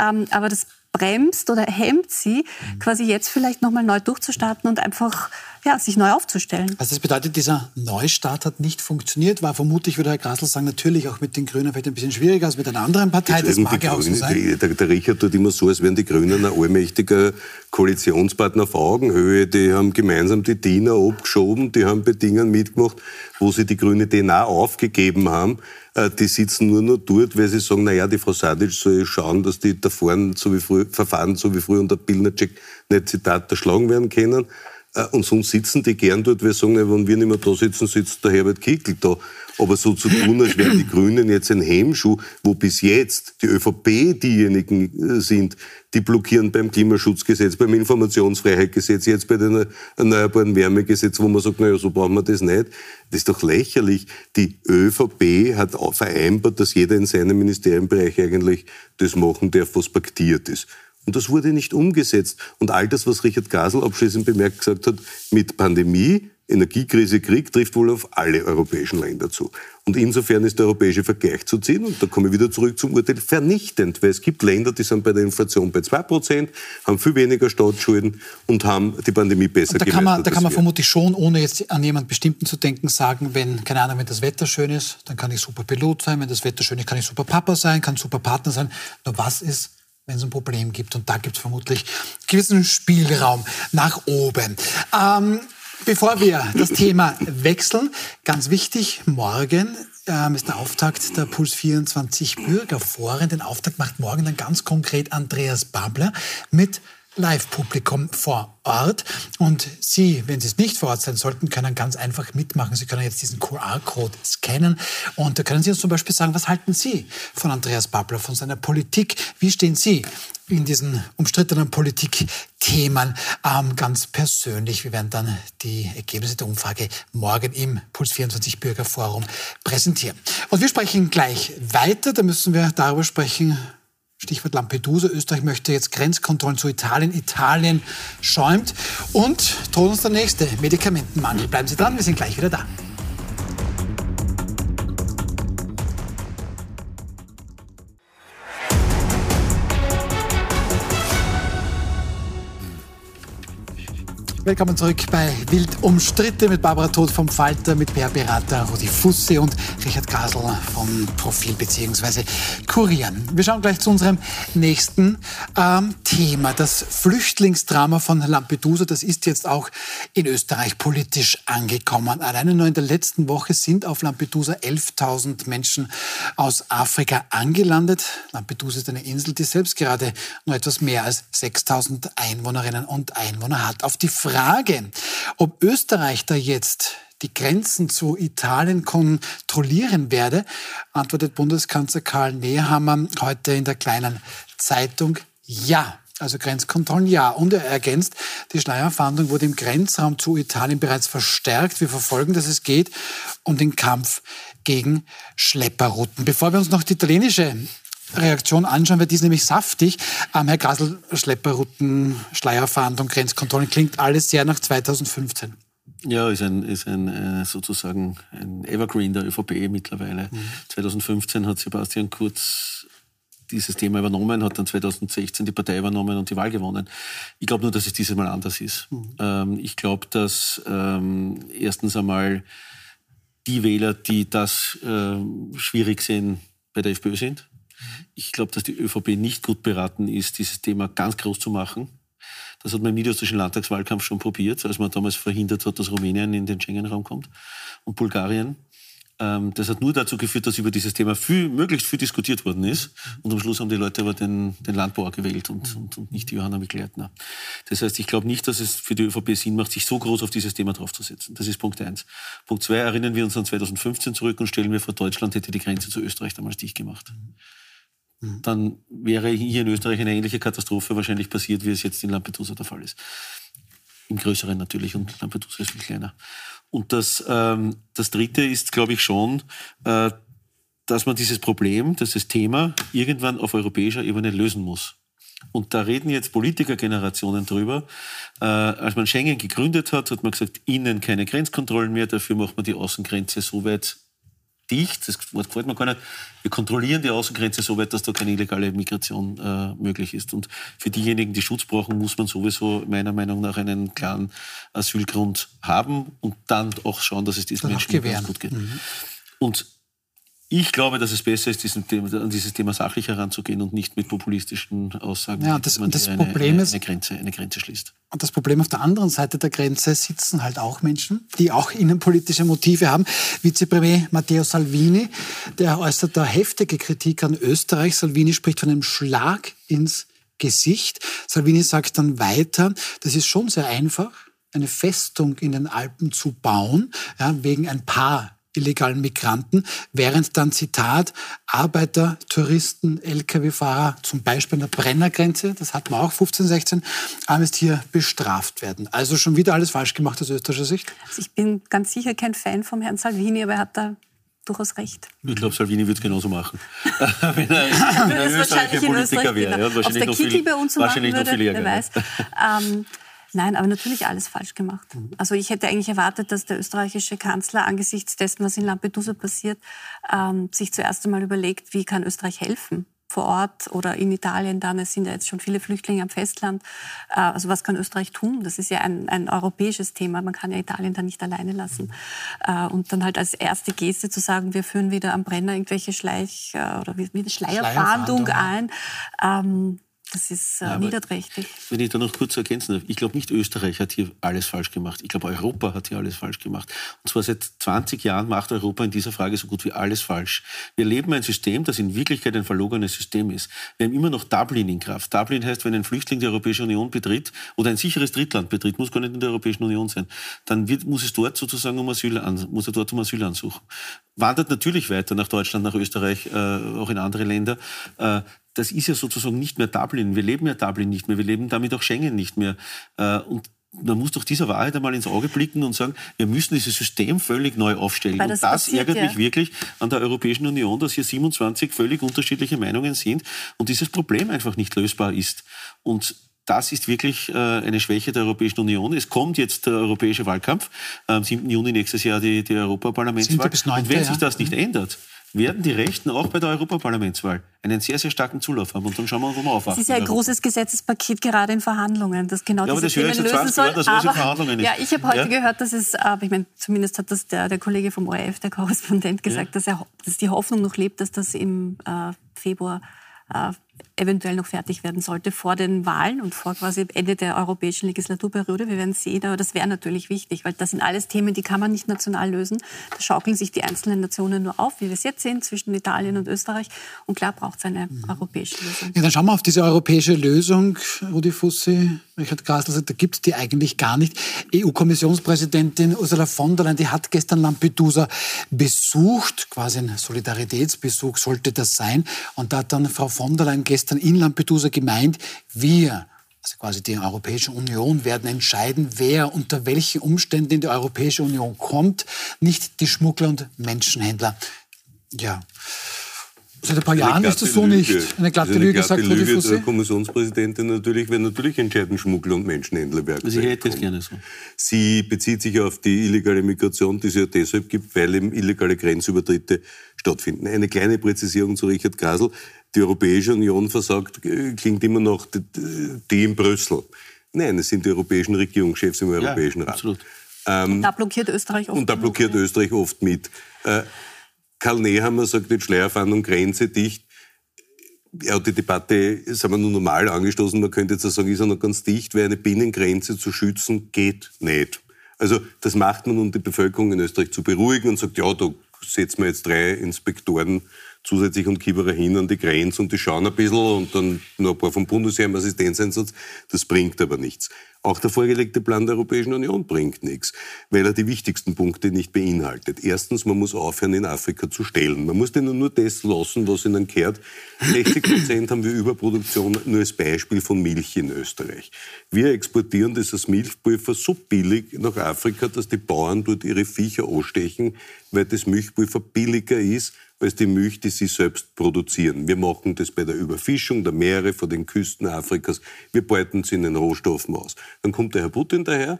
Ähm, aber das bremst oder hemmt sie, mhm. quasi jetzt vielleicht nochmal neu durchzustarten und einfach ja, sich neu aufzustellen. Also das bedeutet, dieser Neustart hat nicht funktioniert, war vermutlich, würde Herr Grasl sagen, natürlich auch mit den Grünen vielleicht ein bisschen schwieriger als mit einer anderen Partei. Das mag ja auch so sein. Der, der Richard tut immer so, als wären die Grünen ein allmächtiger Koalitionspartner auf Augenhöhe. Die haben gemeinsam die Diener abgeschoben, die haben bei Dingen mitgemacht, wo sie die grüne DNA aufgegeben haben. Äh, die sitzen nur noch dort, weil sie sagen, naja, die Frau Sadic soll schauen, dass die da vorne so wie früher, Verfahren so wie früher unter Pilnacek nicht Zitat erschlagen werden können. Äh, und sonst sitzen die gern dort, wir sagen, wenn wir nicht mehr da sitzen, sitzt der Herbert Kickl da. Aber so zu tun, als wären die Grünen jetzt ein Hemmschuh, wo bis jetzt die ÖVP diejenigen äh, sind, die blockieren beim Klimaschutzgesetz, beim Informationsfreiheitsgesetz, jetzt bei den Erneuerbaren Wärmegesetz, wo man sagt, naja, so brauchen wir das nicht. Das ist doch lächerlich. Die ÖVP hat vereinbart, dass jeder in seinem Ministerienbereich eigentlich das machen darf, was paktiert ist. Und das wurde nicht umgesetzt. Und all das, was Richard Gasel abschließend bemerkt gesagt hat, mit Pandemie, Energiekrise, Krieg, trifft wohl auf alle europäischen Länder zu. Und insofern ist der europäische Vergleich zu ziehen, und da komme ich wieder zurück zum Urteil, vernichtend, weil es gibt Länder, die sind bei der Inflation bei 2%, haben viel weniger Staatsschulden und haben die Pandemie besser und da kann man, Da kann man vermutlich schon, ohne jetzt an jemand Bestimmten zu denken, sagen, wenn, keine Ahnung, wenn das Wetter schön ist, dann kann ich super Pilot sein, wenn das Wetter schön ist, kann ich super Papa sein, kann super Partner sein. Nur was ist, wenn es ein Problem gibt. Und da gibt es vermutlich gewissen Spielraum nach oben. Ähm, bevor wir das Thema wechseln, ganz wichtig, morgen ähm, ist der Auftakt der Puls 24 Bürgerforen. Den Auftakt macht morgen dann ganz konkret Andreas Babler mit Live-Publikum vor Ort. Und Sie, wenn Sie es nicht vor Ort sein sollten, können ganz einfach mitmachen. Sie können jetzt diesen QR-Code scannen und da können Sie uns zum Beispiel sagen, was halten Sie von Andreas Babler, von seiner Politik? Wie stehen Sie in diesen umstrittenen Politikthemen ähm, ganz persönlich? Wir werden dann die Ergebnisse der Umfrage morgen im Puls 24 Bürgerforum präsentieren. Und wir sprechen gleich weiter. Da müssen wir darüber sprechen, Stichwort Lampedusa. Österreich möchte jetzt Grenzkontrollen zu Italien. Italien schäumt. Und droht uns der nächste Medikamentenmangel. Bleiben Sie dran, wir sind gleich wieder da. Willkommen zurück bei Wild umstritten mit Barbara Todt vom Falter, mit PR-Berater Rudi Fusse und Richard Gasel vom Profil bzw. Kurieren. Wir schauen gleich zu unserem nächsten ähm, Thema. Das Flüchtlingsdrama von Lampedusa, das ist jetzt auch in Österreich politisch angekommen. Alleine nur in der letzten Woche sind auf Lampedusa 11.000 Menschen aus Afrika angelandet. Lampedusa ist eine Insel, die selbst gerade nur etwas mehr als 6.000 Einwohnerinnen und Einwohner hat. Auf die Frage, Frage, ob Österreich da jetzt die Grenzen zu Italien kontrollieren werde, antwortet Bundeskanzler Karl Nehammer heute in der kleinen Zeitung ja. Also Grenzkontrollen ja. Und er ergänzt, die Schleierfahndung wurde im Grenzraum zu Italien bereits verstärkt. Wir verfolgen, dass es geht um den Kampf gegen Schlepperrouten. Bevor wir uns noch die italienische Reaktion anschauen, wird dies nämlich saftig. Ähm, Herr Grasel, Schlepperrouten, Schleierfahndung, Grenzkontrollen, klingt alles sehr nach 2015. Ja, ist ein, ist ein äh, sozusagen ein Evergreen der ÖVP mittlerweile. Mhm. 2015 hat Sebastian Kurz dieses Thema übernommen, hat dann 2016 die Partei übernommen und die Wahl gewonnen. Ich glaube nur, dass es dieses Mal anders ist. Mhm. Ähm, ich glaube, dass ähm, erstens einmal die Wähler, die das äh, schwierig sehen, bei der FPÖ sind. Ich glaube, dass die ÖVP nicht gut beraten ist, dieses Thema ganz groß zu machen. Das hat man im niederösterreichischen Landtagswahlkampf schon probiert, als man damals verhindert hat, dass Rumänien in den Schengen-Raum kommt und Bulgarien. Ähm, das hat nur dazu geführt, dass über dieses Thema viel, möglichst viel diskutiert worden ist. Und am Schluss haben die Leute aber den, den Landbauer gewählt und, und, und nicht die Johanna Mikl-Leitner. Das heißt, ich glaube nicht, dass es für die ÖVP Sinn macht, sich so groß auf dieses Thema draufzusetzen. Das ist Punkt eins. Punkt zwei, erinnern wir uns an 2015 zurück und stellen wir vor, Deutschland hätte die Grenze zu Österreich damals dicht gemacht. Mhm. dann wäre hier in Österreich eine ähnliche Katastrophe wahrscheinlich passiert, wie es jetzt in Lampedusa der Fall ist. Im Größeren natürlich und Lampedusa ist viel kleiner. Und das, ähm, das Dritte ist, glaube ich, schon, äh, dass man dieses Problem, dieses Thema irgendwann auf europäischer Ebene lösen muss. Und da reden jetzt Politikergenerationen drüber. Äh, als man Schengen gegründet hat, hat man gesagt, innen keine Grenzkontrollen mehr, dafür macht man die Außengrenze so weit dicht, das Wort gefällt mir gar nicht, wir kontrollieren die Außengrenze so weit, dass da keine illegale Migration äh, möglich ist. Und für diejenigen, die Schutz brauchen, muss man sowieso meiner Meinung nach einen klaren Asylgrund haben und dann auch schauen, dass es diesen Menschen gut geht. Mhm. Und ich glaube, dass es besser ist, Thema, an dieses Thema sachlich heranzugehen und nicht mit populistischen Aussagen, ja, das, man das eine, Problem eine, ist, eine, Grenze, eine Grenze schließt. Und das Problem auf der anderen Seite der Grenze sitzen halt auch Menschen, die auch innenpolitische Motive haben. Vizepremier Matteo Salvini, der äußert da heftige Kritik an Österreich. Salvini spricht von einem Schlag ins Gesicht. Salvini sagt dann weiter, das ist schon sehr einfach, eine Festung in den Alpen zu bauen, ja, wegen ein paar illegalen Migranten, während dann, Zitat, Arbeiter, Touristen, Lkw-Fahrer zum Beispiel an der Brennergrenze, das hatten wir auch 15, 16, hier bestraft werden. Also schon wieder alles falsch gemacht aus österreichischer Sicht? Also ich bin ganz sicher kein Fan vom Herrn Salvini, aber er hat da durchaus recht. Ich glaube, Salvini würde es genauso machen. wenn er, wenn er österreichischer Politiker wäre. Genau. Ja, wahrscheinlich Ob der Kickel bei uns so machen würde, wer weiß. Ähm, Nein, aber natürlich alles falsch gemacht. Mhm. Also ich hätte eigentlich erwartet, dass der österreichische Kanzler angesichts dessen, was in Lampedusa passiert, ähm, sich zuerst einmal überlegt, wie kann Österreich helfen vor Ort oder in Italien dann. Es sind ja jetzt schon viele Flüchtlinge am Festland. Äh, also was kann Österreich tun? Das ist ja ein, ein europäisches Thema. Man kann ja Italien da nicht alleine lassen. Äh, und dann halt als erste Geste zu sagen, wir führen wieder am Brenner irgendwelche Schleich- äh, oder wie, wie eine Schleierfahndung ein. Ähm, Das ist äh, ja, niederträchtig. Wenn ich da noch kurz ergänzen darf, ich glaube nicht Österreich hat hier alles falsch gemacht. Ich glaube Europa hat hier alles falsch gemacht. Und zwar seit 20 Jahren macht Europa in dieser Frage so gut wie alles falsch. Wir leben ein System, das in Wirklichkeit ein verlogenes System ist. Wir haben immer noch Dublin in Kraft. Dublin heißt, wenn ein Flüchtling die Europäische Union betritt oder ein sicheres Drittland betritt, muss gar nicht in der Europäischen Union sein, dann wird, muss es dort sozusagen um Asyl an, muss er dort um Asyl ansuchen. Wandert natürlich weiter nach Deutschland, nach Österreich, äh, auch in andere Länder. Äh, das ist ja sozusagen nicht mehr Dublin. Wir leben ja Dublin nicht mehr. Wir leben damit auch Schengen nicht mehr. Äh, und man muss doch dieser Wahrheit einmal ins Auge blicken und sagen, wir müssen dieses System völlig neu aufstellen. Das und das ärgert ja. mich wirklich an der Europäischen Union, dass hier 27 völlig unterschiedliche Meinungen sind und dieses Problem einfach nicht lösbar ist. Und das ist wirklich äh, eine Schwäche der Europäischen Union. Es kommt jetzt der europäische Wahlkampf, am 7. Juni nächstes Jahr die, die Europaparlamentswahl. Und wenn sich das nicht ändert, werden die Rechten auch bei der Europaparlamentswahl einen sehr, sehr starken Zulauf haben. Und dann schauen wir, wo wir aufwachen. Es ist ja ein großes Gesetzespaket gerade in Verhandlungen, das genau ja, aber diese das Themen lösen soll. Jahren, dass aber, in Verhandlungen ist. Ja, ich habe heute ja? gehört, dass es, aber ich meine, zumindest hat das der, der Kollege vom ORF, der Korrespondent, gesagt, ja. dass, er, dass die Hoffnung noch lebt, dass das im äh, Februar äh, eventuell noch fertig werden sollte vor den Wahlen und vor quasi Ende der europäischen Legislaturperiode. Wir werden sehen, aber das wäre natürlich wichtig, weil das sind alles Themen, die kann man nicht national lösen. Da schaukeln sich die einzelnen Nationen nur auf, wie wir es jetzt sehen, zwischen Italien und Österreich. Und klar braucht es eine mhm. europäische Lösung. Ja, dann schauen wir auf diese europäische Lösung, Rudi Fussi, Richard Grasl, da gibt es die eigentlich gar nicht. EU-Kommissionspräsidentin Ursula von der Leyen, die hat gestern Lampedusa besucht, quasi ein Solidaritätsbesuch sollte das sein. Und da hat dann Frau von der Leyen gestern in Lampedusa gemeint, wir, also quasi die Europäische Union, werden entscheiden, wer unter welchen Umständen in die Europäische Union kommt, nicht die Schmuggler und Menschenhändler. Ja. Seit ein paar Jahren ist das so Lüge. nicht. Eine glatte, eine Lüge, glatte sagt Lüge der Kommissionspräsidentin natürlich, wenn natürlich entscheiden Schmuggler und Menschenhändler werden. Sie hätte es gerne so. Sie bezieht sich auf die illegale Migration, die es ja deshalb gibt, weil eben illegale Grenzübertritte stattfinden. Eine kleine Präzisierung zu Richard Grasel die Europäische Union versagt, äh, klingt immer noch die in Brüssel. Nein, es sind die europäischen Regierungschefs im Europäischen ja, Rat. Absolut. Ähm, und da blockiert Österreich oft. Und da blockiert mit. Österreich oft mit. Äh, Karl Nehammer sagt jetzt Schleierfahndung Grenze dicht. Hat die Debatte, sagen wir nur normal angestoßen, man könnte jetzt auch sagen, ist er noch ganz dicht, weil eine Binnengrenze zu schützen geht nicht. Also das macht man, um die Bevölkerung in Österreich zu beruhigen und sagt, ja, da setzen wir jetzt drei Inspektoren zusätzlich und Kieberer hin an die Grenze und die schauen ein bisschen und dann noch ein paar vom Bundesheer im Assistenzeinsatz. Das bringt aber nichts. Auch der vorgelegte Plan der Europäischen Union bringt nichts, weil er die wichtigsten Punkte nicht beinhaltet. Erstens, man muss aufhören, in Afrika zu stellen. Man muss denen nur das lassen, was ihnen kehrt. 60 Prozent haben wir Überproduktion, nur als Beispiel von Milch in Österreich. Wir exportieren dieses Milchpulver so billig nach Afrika, dass die Bauern dort ihre Viecher ausstechen, weil das Milchpulver billiger ist als die Milch, die sie selbst produzieren. Wir machen das bei der Überfischung der Meere vor den Küsten Afrikas. Wir beuten sie in den Rohstoffen aus. Dann kommt der Herr Putin daher,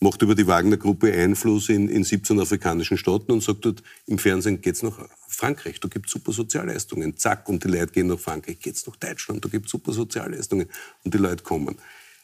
macht über die Wagner-Gruppe Einfluss in, in 17 afrikanischen Staaten und sagt dort, im Fernsehen geht's nach Frankreich, da gibt's super Sozialleistungen. Zack, und die Leute gehen nach Frankreich, geht's nach Deutschland, da gibt's super Sozialleistungen. Und die Leute kommen.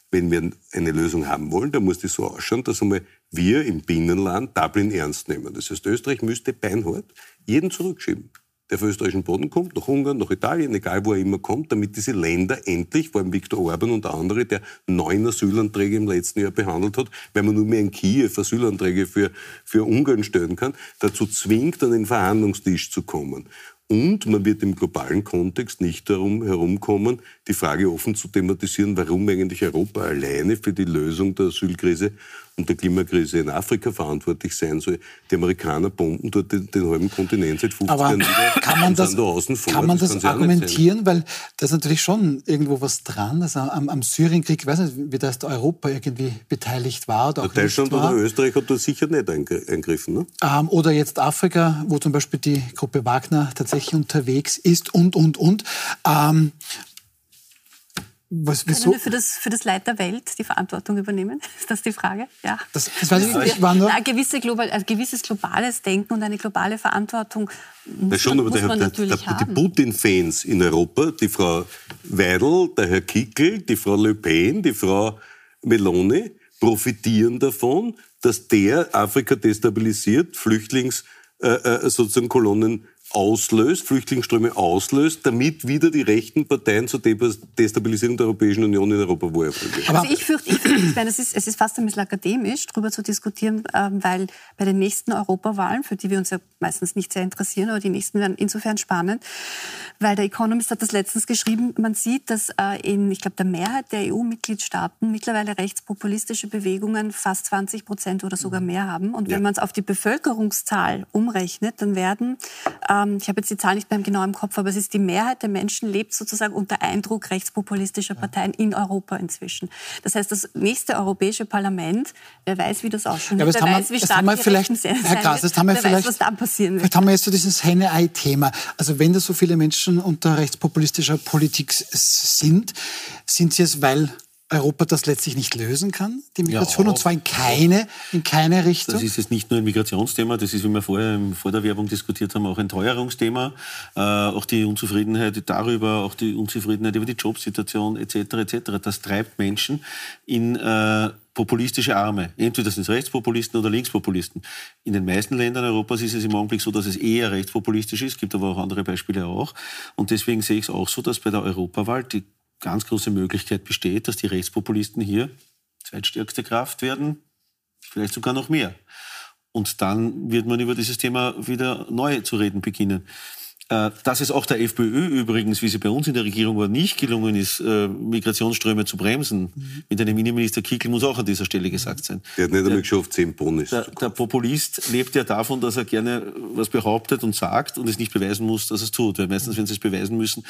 Wenn wir eine Lösung haben wollen, dann muss die so ausschauen, dass einmal wir im Binnenland Dublin ernst nehmen. Das heißt, Österreich müsste beinhart jeden zurückschieben, der auf österreichischen Boden kommt, nach Ungarn, nach Italien, egal wo er immer kommt, damit diese Länder endlich, vor allem Viktor Orban und andere, der neun Asylanträge im letzten Jahr behandelt hat, weil man nur mehr in Kiew Asylanträge für, für Ungarn stellen kann, dazu zwingt, an den Verhandlungstisch zu kommen. Und man wird im globalen Kontext nicht darum herumkommen, die Frage offen zu thematisieren, warum eigentlich Europa alleine für die Lösung der Asylkrise und der Klimakrise in Afrika verantwortlich sein soll. Die Amerikaner bomben dort den, den halben Kontinent seit 50 Jahren nieder. Kann man das, da kann man das, das argumentieren? Weil da ist natürlich schon irgendwo was dran. Also am, am Syrienkrieg, ich weiß nicht, wie das Europa irgendwie beteiligt war. Oder auch Deutschland oder Österreich hat da sicher nicht eingegriffen. Ne? Ähm, oder jetzt Afrika, wo zum Beispiel die Gruppe Wagner tatsächlich unterwegs ist und, und, und. Ähm, was, wieso? Können wir für das, für das Leid der Welt die Verantwortung übernehmen? Ist das die Frage? Ja. Das, das weiß ich, ich war nur ein, gewisse global, ein gewisses globales Denken und eine globale Verantwortung muss, schon, man, muss der, man der, natürlich der, haben. Die Putin-Fans in Europa, die Frau Weidel, der Herr Kickel, die Frau Le Pen, die Frau Meloni, profitieren davon, dass der Afrika destabilisiert, Flüchtlings äh, äh sozusagen Kolonnen auslöst, Flüchtlingsströme auslöst, damit wieder die rechten Parteien zur Destabilisierung der Europäischen Union in Europa wo erfolgen. Also ich fürchte, ich, fürchte, ich meine, es ist, es ist fast ein bisschen akademisch, darüber zu diskutieren, ähm, weil bei den nächsten Europawahlen, für die wir uns ja meistens nicht sehr interessieren, aber die nächsten werden insofern spannend, weil der Economist hat das letztens geschrieben, man sieht, dass äh, in, ich glaube, der Mehrheit der EU-Mitgliedstaaten mittlerweile rechtspopulistische Bewegungen fast 20 Prozent oder sogar mehr haben. Und wenn ja. man es auf die Bevölkerungszahl umrechnet, dann werden äh, ähm, ich habe jetzt die Zahl nicht mehr genau im Kopf, aber es ist die Mehrheit der Menschen lebt sozusagen unter Eindruck rechtspopulistischer Parteien in Europa inzwischen. Das heißt, das nächste Europäische Parlament, wer weiß, wie das ausschaut, ja, wer weiß, wie stark die vielleicht, Rechten Herr Gras, das haben wir vielleicht, weiß, was dann passieren wird. Vielleicht haben wir jetzt so dieses Henne-Ei-Thema. Also wenn da so viele Menschen unter rechtspopulistischer Politik sind, sind sie es, weil Europa das letztlich nicht lösen kann, die Migration, ja, und zwar in keine, in keine Richtung? Das ist jetzt nicht nur ein Migrationsthema, das ist, wie wir vorher vor der Werbung diskutiert haben, auch ein Teuerungsthema, äh, auch die Unzufriedenheit darüber, auch die Unzufriedenheit über die Jobsituation etc. etc. Das treibt Menschen in äh, populistische Arme. Entweder sind es Rechtspopulisten oder Linkspopulisten. In den meisten Ländern Europas ist es im Augenblick so, dass es eher rechtspopulistisch ist, gibt aber auch andere Beispiele auch. Und deswegen sehe ich es auch so, dass bei der Europawahl die ganz große Möglichkeit besteht, dass die Rechtspopulisten hier zweitstärkste Kraft werden, vielleicht sogar noch mehr. Und dann wird man über dieses Thema wieder neu zu reden beginnen. Äh, dass es auch der FPÖ übrigens, wie sie bei uns in der Regierung war, nicht gelungen ist, äh, Migrationsströme zu bremsen, mhm. mit einem Innenminister Kickel muss auch an dieser Stelle gesagt sein. Der hat nicht einmal geschafft, zehn Bonus der, der Populist lebt ja davon, dass er gerne was behauptet und sagt und es nicht beweisen muss, dass er es tut. Weil meistens, wenn sie es beweisen müssen,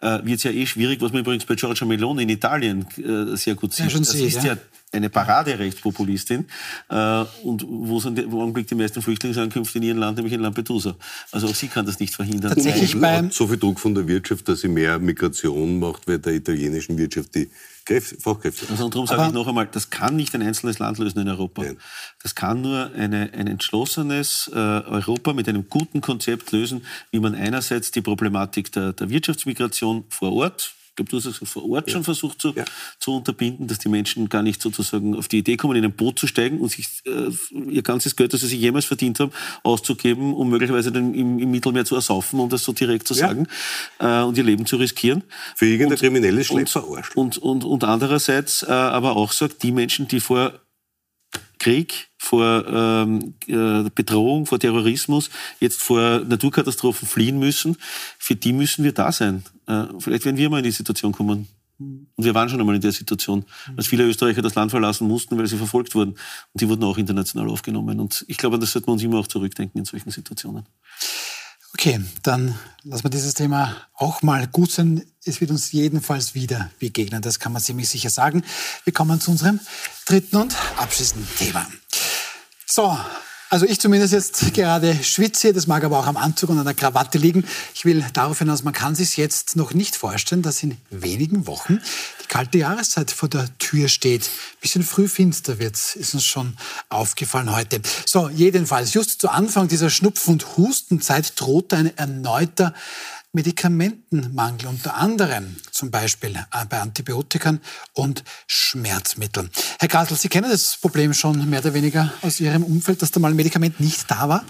äh, wird es ja eh schwierig, was man übrigens bei Giorgia Meloni in Italien sehr gut sieht. Ja, das sieht, ist ja, ja eine Paraderechtspopulistin äh, und wo sind im Augenblick die meisten Flüchtlingsankünfte in ihrem Land, nämlich in Lampedusa. Also auch sie kann das nicht verhindern. Tatsächlich beim so viel Druck von der Wirtschaft, dass sie mehr Migration macht, weil der italienischen Wirtschaft die Kräfte, Fachkräfte. Also darum sage ich noch einmal, das kann nicht ein einzelnes Land lösen in Europa. Nein. Das kann nur eine, ein entschlossenes äh, Europa mit einem guten Konzept lösen, wie man einerseits die Problematik der, der Wirtschaftsmigration vor Ort ich glaube, du hast es vor Ort ja. schon versucht zu, ja. zu unterbinden, dass die Menschen gar nicht sozusagen auf die Idee kommen, in ein Boot zu steigen und sich äh, ihr ganzes Geld, das sie sich jemals verdient haben, auszugeben, um möglicherweise dann im, im Mittelmeer zu ersaufen, um das so direkt zu sagen, ja. äh, und ihr Leben zu riskieren. Für irgendein kriminelles Schlepper und, und, und andererseits äh, aber auch sagt, die Menschen, die vor Krieg, vor ähm, äh, Bedrohung, vor Terrorismus, jetzt vor Naturkatastrophen fliehen müssen, für die müssen wir da sein. Äh, vielleicht werden wir mal in die Situation kommen. Und wir waren schon einmal in der Situation, als viele Österreicher das Land verlassen mussten, weil sie verfolgt wurden. Und die wurden auch international aufgenommen. Und ich glaube, das sollten wir uns immer auch zurückdenken in solchen Situationen. Okay, dann lassen wir dieses Thema auch mal gut sein. Es wird uns jedenfalls wieder begegnen, das kann man ziemlich sicher sagen. Wir kommen zu unserem dritten und abschließenden Thema. So, also ich zumindest jetzt gerade schwitze, das mag aber auch am Anzug und an der Krawatte liegen. Ich will darauf hinaus, man kann sich jetzt noch nicht vorstellen, dass in wenigen Wochen die kalte Jahreszeit vor der Tür steht. Ein bisschen früh finster wird, ist uns schon aufgefallen heute. So, jedenfalls, just zu Anfang dieser Schnupfen- und Hustenzeit droht ein erneuter Medikamentenmangel, unter anderem zum Beispiel äh, bei Antibiotikern und Schmerzmitteln. Herr Grasl, Sie kennen das Problem schon mehr oder weniger aus Ihrem Umfeld, dass da mal ein Medikament nicht da war?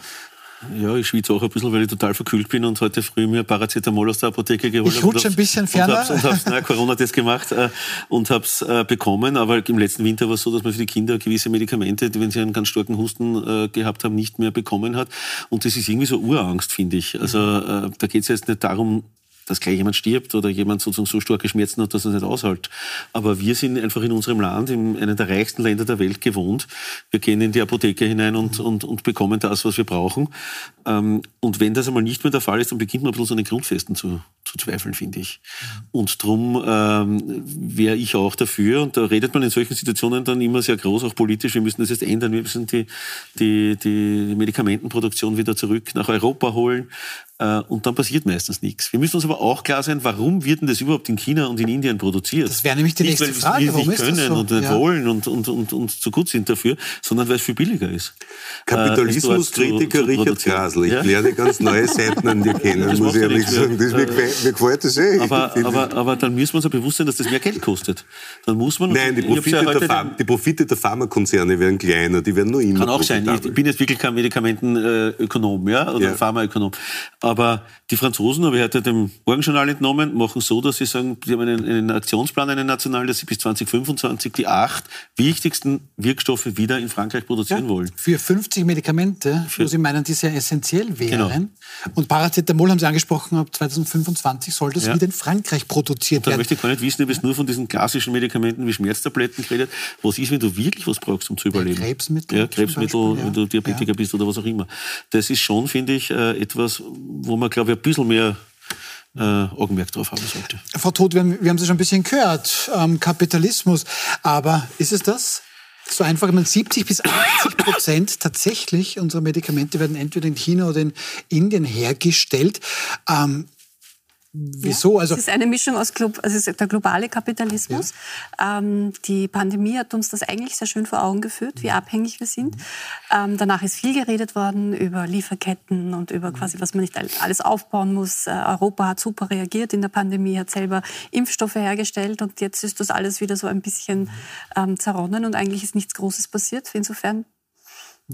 Ja, ich schwitze auch ein bisschen, weil ich total verkühlt bin und heute früh mir Paracetamol aus der Apotheke geholt habe. Ich rutsche ein bisschen ferner. Und habe hab Corona-Test gemacht äh, und habe es äh, bekommen. Aber im letzten Winter war es so, dass man für die Kinder gewisse Medikamente, die, wenn sie einen ganz starken Husten äh, gehabt haben, nicht mehr bekommen hat. Und das ist irgendwie so Urangst, finde ich. Also äh, da geht es jetzt nicht darum, dass gleich jemand stirbt oder jemand sozusagen so starke Schmerzen hat, dass er es nicht aushält. Aber wir sind einfach in unserem Land, in einem der reichsten Länder der Welt gewohnt. Wir gehen in die Apotheke hinein und, und, und bekommen das, was wir brauchen. Ähm, und wenn das einmal nicht mehr der Fall ist, dann beginnt man so an den Grundfesten zu, zu zweifeln, finde ich. Und darum ähm, wäre ich auch dafür, und da redet man in solchen Situationen dann immer sehr groß, auch politisch, wir müssen das jetzt ändern, wir müssen die, die, die Medikamentenproduktion wieder zurück nach Europa holen. Äh, und dann passiert meistens nichts. Wir müssen uns aber auch klar sein, warum wird denn das überhaupt in China und in Indien produziert? Das wäre nämlich die nicht, nächste weil Frage. wir es nicht können so? und nicht ja. wollen und, und, und, und zu gut sind dafür, sondern weil es viel billiger ist. Kapitalismuskritiker äh, Richard Grasl. Ich ja? lerne ganz neue Seiten an dir kennen, das muss ich ehrlich sagen. Das, mir, gefällt, mir gefällt das eh. Aber, aber, aber dann müssen wir uns ja bewusst sein, dass das mehr Geld kostet. Dann muss man... Nein, die Profite, ja der, Pharma, die Profite der Pharmakonzerne werden kleiner, die werden nur immer Kann auch sein. Ich bin jetzt wirklich kein Medikamentenökonom ja, oder ja. Pharmaökonom. Aber die Franzosen, habe ich heute dem Morgenjournal entnommen, machen so, dass sie sagen, sie haben einen, einen Aktionsplan, einen nationalen, dass sie bis 2025 die acht wichtigsten Wirkstoffe wieder in Frankreich produzieren ja, wollen. Für 50 Medikamente, Für, wo Sie meinen, die sehr essentiell wären. Genau. Und Paracetamol haben Sie angesprochen, ab 2025 soll das ja. wieder in Frankreich produziert werden. Da möchte ich gar nicht wissen, ob es nur von diesen klassischen Medikamenten wie Schmerztabletten geredet. Was ist, wenn du wirklich was brauchst, um zu überleben? Ja, Krebsmittel. Ja, Krebsmittel, wenn du Diabetiker bist oder was auch immer. Das ist schon, finde ich, äh, etwas, wo man, glaube ich, ein bisschen mehr äh, Augenmerk drauf haben sollte. Frau Todt, wir haben, wir haben Sie schon ein bisschen gehört, ähm, Kapitalismus. Aber ist es das? So einfach, ich meine, 70 bis 80 Prozent tatsächlich unserer Medikamente werden entweder in China oder in Indien hergestellt. Ähm, Wieso? Also, es ist eine Mischung aus also es ist der globale Kapitalismus. Ja. Ähm, die Pandemie hat uns das eigentlich sehr schön vor Augen geführt, wie abhängig wir sind. Ähm, danach ist viel geredet worden über Lieferketten und über quasi, was man nicht alles aufbauen muss. Äh, Europa hat super reagiert in der Pandemie, hat selber Impfstoffe hergestellt und jetzt ist das alles wieder so ein bisschen ähm, zerronnen und eigentlich ist nichts Großes passiert. Insofern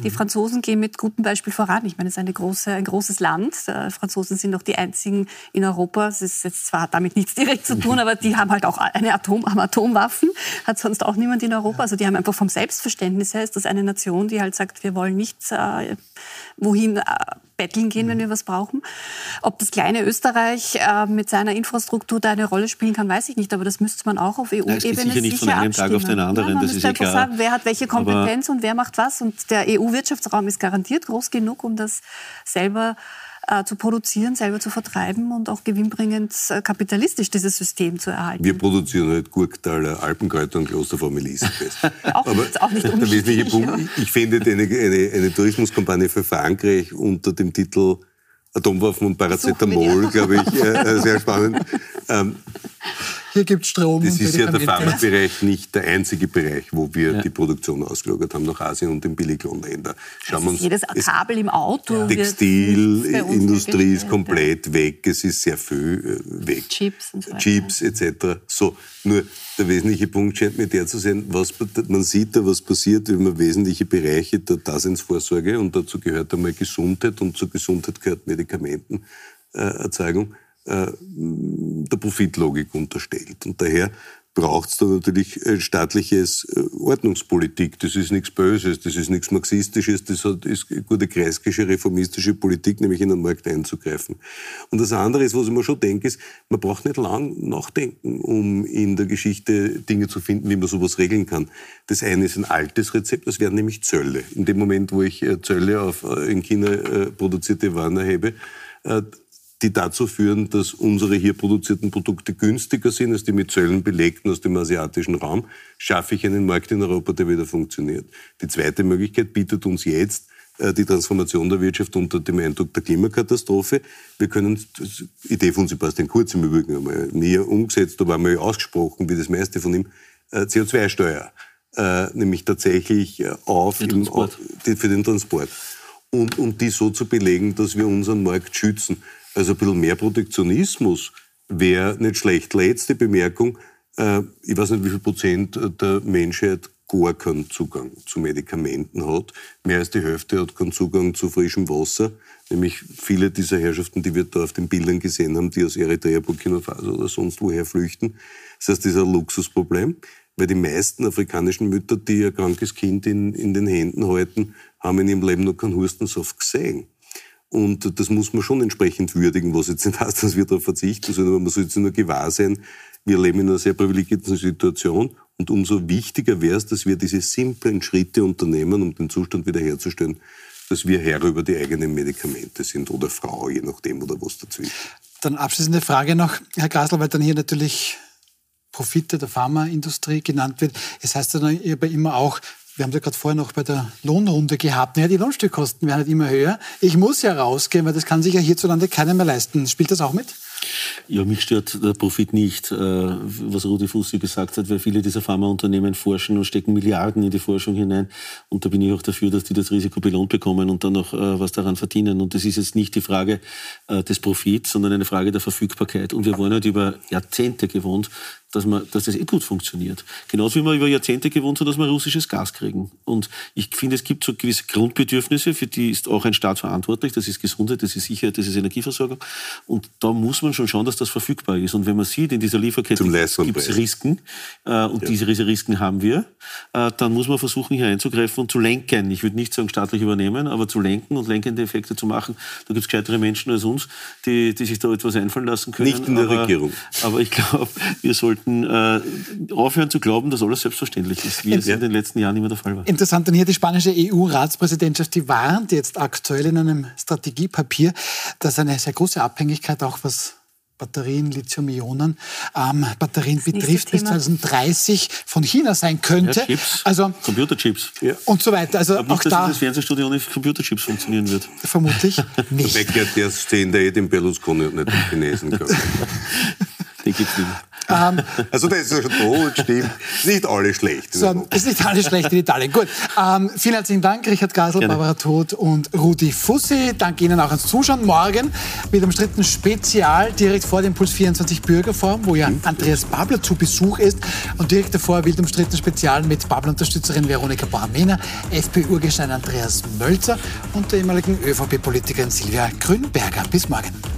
die Franzosen gehen mit gutem Beispiel voran. Ich meine, es ist große, ein großes Land. Die Franzosen sind noch die einzigen in Europa. Es ist jetzt zwar damit nichts direkt zu tun, aber die haben halt auch eine Atom, haben Atomwaffen. Hat sonst auch niemand in Europa. Also die haben einfach vom Selbstverständnis her ist das eine Nation, die halt sagt, wir wollen nicht äh, wohin äh, betteln gehen, wenn wir was brauchen. Ob das kleine Österreich äh, mit seiner Infrastruktur da eine Rolle spielen kann, weiß ich nicht. Aber das müsste man auch auf EU-Ebene sicher, sicher nicht von einem Tag auf den anderen. Man das ist ja klar. Sagen, wer hat welche Kompetenz aber und wer macht was. Und der EU-Wirtschaftsraum ist garantiert groß genug, um das selber äh, zu produzieren, selber zu vertreiben und auch gewinnbringend äh, kapitalistisch dieses System zu erhalten. Wir produzieren halt Gurktaler, Alpenkräuter und Kloster vom Elisabeth. auch, Aber auch nicht der wesentliche Punkt, ich finde eine, eine, eine Tourismuskampagne für Frankreich unter dem Titel Atomwaffen und Paracetamol, glaube ich, äh, äh, sehr spannend. Ähm, hier gibt es Strom. Das ist ja der Pharmabereich nicht der einzige Bereich, wo wir ja. die Produktion ausgelagert haben nach Asien und den Billiglohnländer. Schauen wir uns jedes Kabel im Auto. Textilindustrie ist komplett weg. Es ist sehr viel äh, weg. Chips und so weiter. Chips etc. So, nur der wesentliche Punkt scheint mir der zu sein, was, man sieht da, was passiert, wenn man wesentliche Bereiche der Daseinsvorsorge und dazu gehört einmal Gesundheit und zur Gesundheit gehört Medikamentenerzeugung äh, der Profitlogik unterstellt. Und daher braucht es da natürlich staatliches äh, Ordnungspolitik. Das ist nichts Böses, das ist nichts Marxistisches, das ist gute kreiskische, reformistische Politik, nämlich in den Markt einzugreifen. Und das andere ist, was ich mir schon denke, ist, man braucht nicht lang nachdenken, um in der Geschichte Dinge zu finden, wie man sowas regeln kann. Das eine ist ein altes Rezept, das wären nämlich Zölle. In dem Moment, wo ich äh, Zölle auf in China produzierte Waren erhebe, die dazu führen, dass unsere hier produzierten Produkte günstiger sind als die mit Zöllen belegten aus dem asiatischen Raum, schaffe ich einen Markt in Europa, der wieder funktioniert. Die zweite Möglichkeit bietet uns jetzt äh, die Transformation der Wirtschaft unter dem Eindruck der Klimakatastrophe. Wir können, die Idee von Sebastian Kurz im Übrigen einmal näher umgesetzt, da war mal ausgesprochen, wie das meiste von ihm, äh, CO2-Steuer, äh, nämlich tatsächlich auf, im, auf für den Transport. Und, und die so zu belegen, dass wir unseren Markt schützen. Also ein bisschen mehr Protektionismus wäre nicht schlecht. Letzte Bemerkung. Äh, ich weiß nicht, wie viel Prozent der Menschheit gar keinen Zugang zu Medikamenten hat. Mehr als die Hälfte hat keinen Zugang zu frischem Wasser. Nämlich viele dieser Herrschaften, die wir da auf den Bildern gesehen haben, die aus Eritrea, Burkina Faso oder sonst woher flüchten. Das heißt, das ist ein Luxusproblem, weil die meisten afrikanischen Mütter, die ihr krankes Kind in, in den Händen halten, haben in ihrem Leben noch keinen Hustensaft gesehen. Und das muss man schon entsprechend würdigen, was jetzt nicht heißt, dass wir darauf verzichten, sondern man sollte sich nur gewahr sein, wir leben in einer sehr privilegierten Situation und umso wichtiger wäre es, dass wir diese simplen Schritte unternehmen, um den Zustand wiederherzustellen, dass wir Herr über die eigenen Medikamente sind oder Frau, je nachdem oder was dazwischen. Dann abschließende Frage noch, Herr Grasl, weil dann hier natürlich Profite der Pharmaindustrie genannt wird. Es heißt dann aber immer auch, wir haben ja gerade vorher noch bei der Lohnrunde gehabt. Naja, die Lohnstückkosten werden halt immer höher. Ich muss ja rausgehen, weil das kann sich ja hierzulande keiner mehr leisten. Spielt das auch mit? Ja, mich stört der Profit nicht, äh, was Rudi Fussi gesagt hat, weil viele dieser Pharmaunternehmen forschen und stecken Milliarden in die Forschung hinein. Und da bin ich auch dafür, dass die das Risiko belohnt bekommen und dann noch äh, was daran verdienen. Und das ist jetzt nicht die Frage äh, des Profits, sondern eine Frage der Verfügbarkeit. Und wir waren halt über Jahrzehnte gewohnt, dass, man, dass das eh gut funktioniert. Genauso wie wir über Jahrzehnte gewohnt sind, dass wir russisches Gas kriegen. Und ich finde, es gibt so gewisse Grundbedürfnisse, für die ist auch ein Staat verantwortlich. Das ist Gesundheit, das ist Sicherheit, das ist Energieversorgung. Und da muss man schon schauen, dass das verfügbar ist. Und wenn man sieht, in dieser Lieferkette gibt es Risiken, äh, und ja. diese Risiken haben wir, äh, dann muss man versuchen, hier einzugreifen und zu lenken. Ich würde nicht sagen staatlich übernehmen, aber zu lenken und lenkende Effekte zu machen. Da gibt es gescheitere Menschen als uns, die, die sich da etwas einfallen lassen können. Nicht in der aber, Regierung. Aber ich glaube, wir sollten sollten äh, aufhören zu glauben, dass alles selbstverständlich ist, wie es ja. in den letzten Jahren immer der Fall war. Interessant, denn hier die spanische EU-Ratspräsidentschaft, die warnt jetzt aktuell in einem Strategiepapier, dass eine sehr große Abhängigkeit auch was Batterien, Lithium-Ionen-Batterien ähm, betrifft, bis 2030 von China sein könnte. Ja, Chips, also Computerchips. Ja. Und so weiter. Also Aber auch nicht, da, dass das Fernsehstudio ohne Computerchips funktionieren wird. Vermutlich nicht. Der der stehen da eh den Berlusconi und nicht den Chinesen, Den gibt's nicht. Ähm, also das ist ja schon tot, stimmt. Nicht alles schlecht. So, ist nicht alles schlecht in Italien. Gut. Ähm, vielen herzlichen Dank, Richard Gasel, Gerne. Barbara Todt und Rudi Fussi. Danke Ihnen auch ans Zuschauen. Morgen mit einem Stritten Spezial direkt vor dem Puls 24 Bürgerforum, wo ja Andreas Babler zu Besuch ist. Und direkt davor wild umstritten Spezial mit Babler-Unterstützerin Veronika Bormena, FPÖ-Urgestein Andreas Mölzer und der ehemaligen ÖVP-Politikerin Silvia Grünberger. Bis morgen.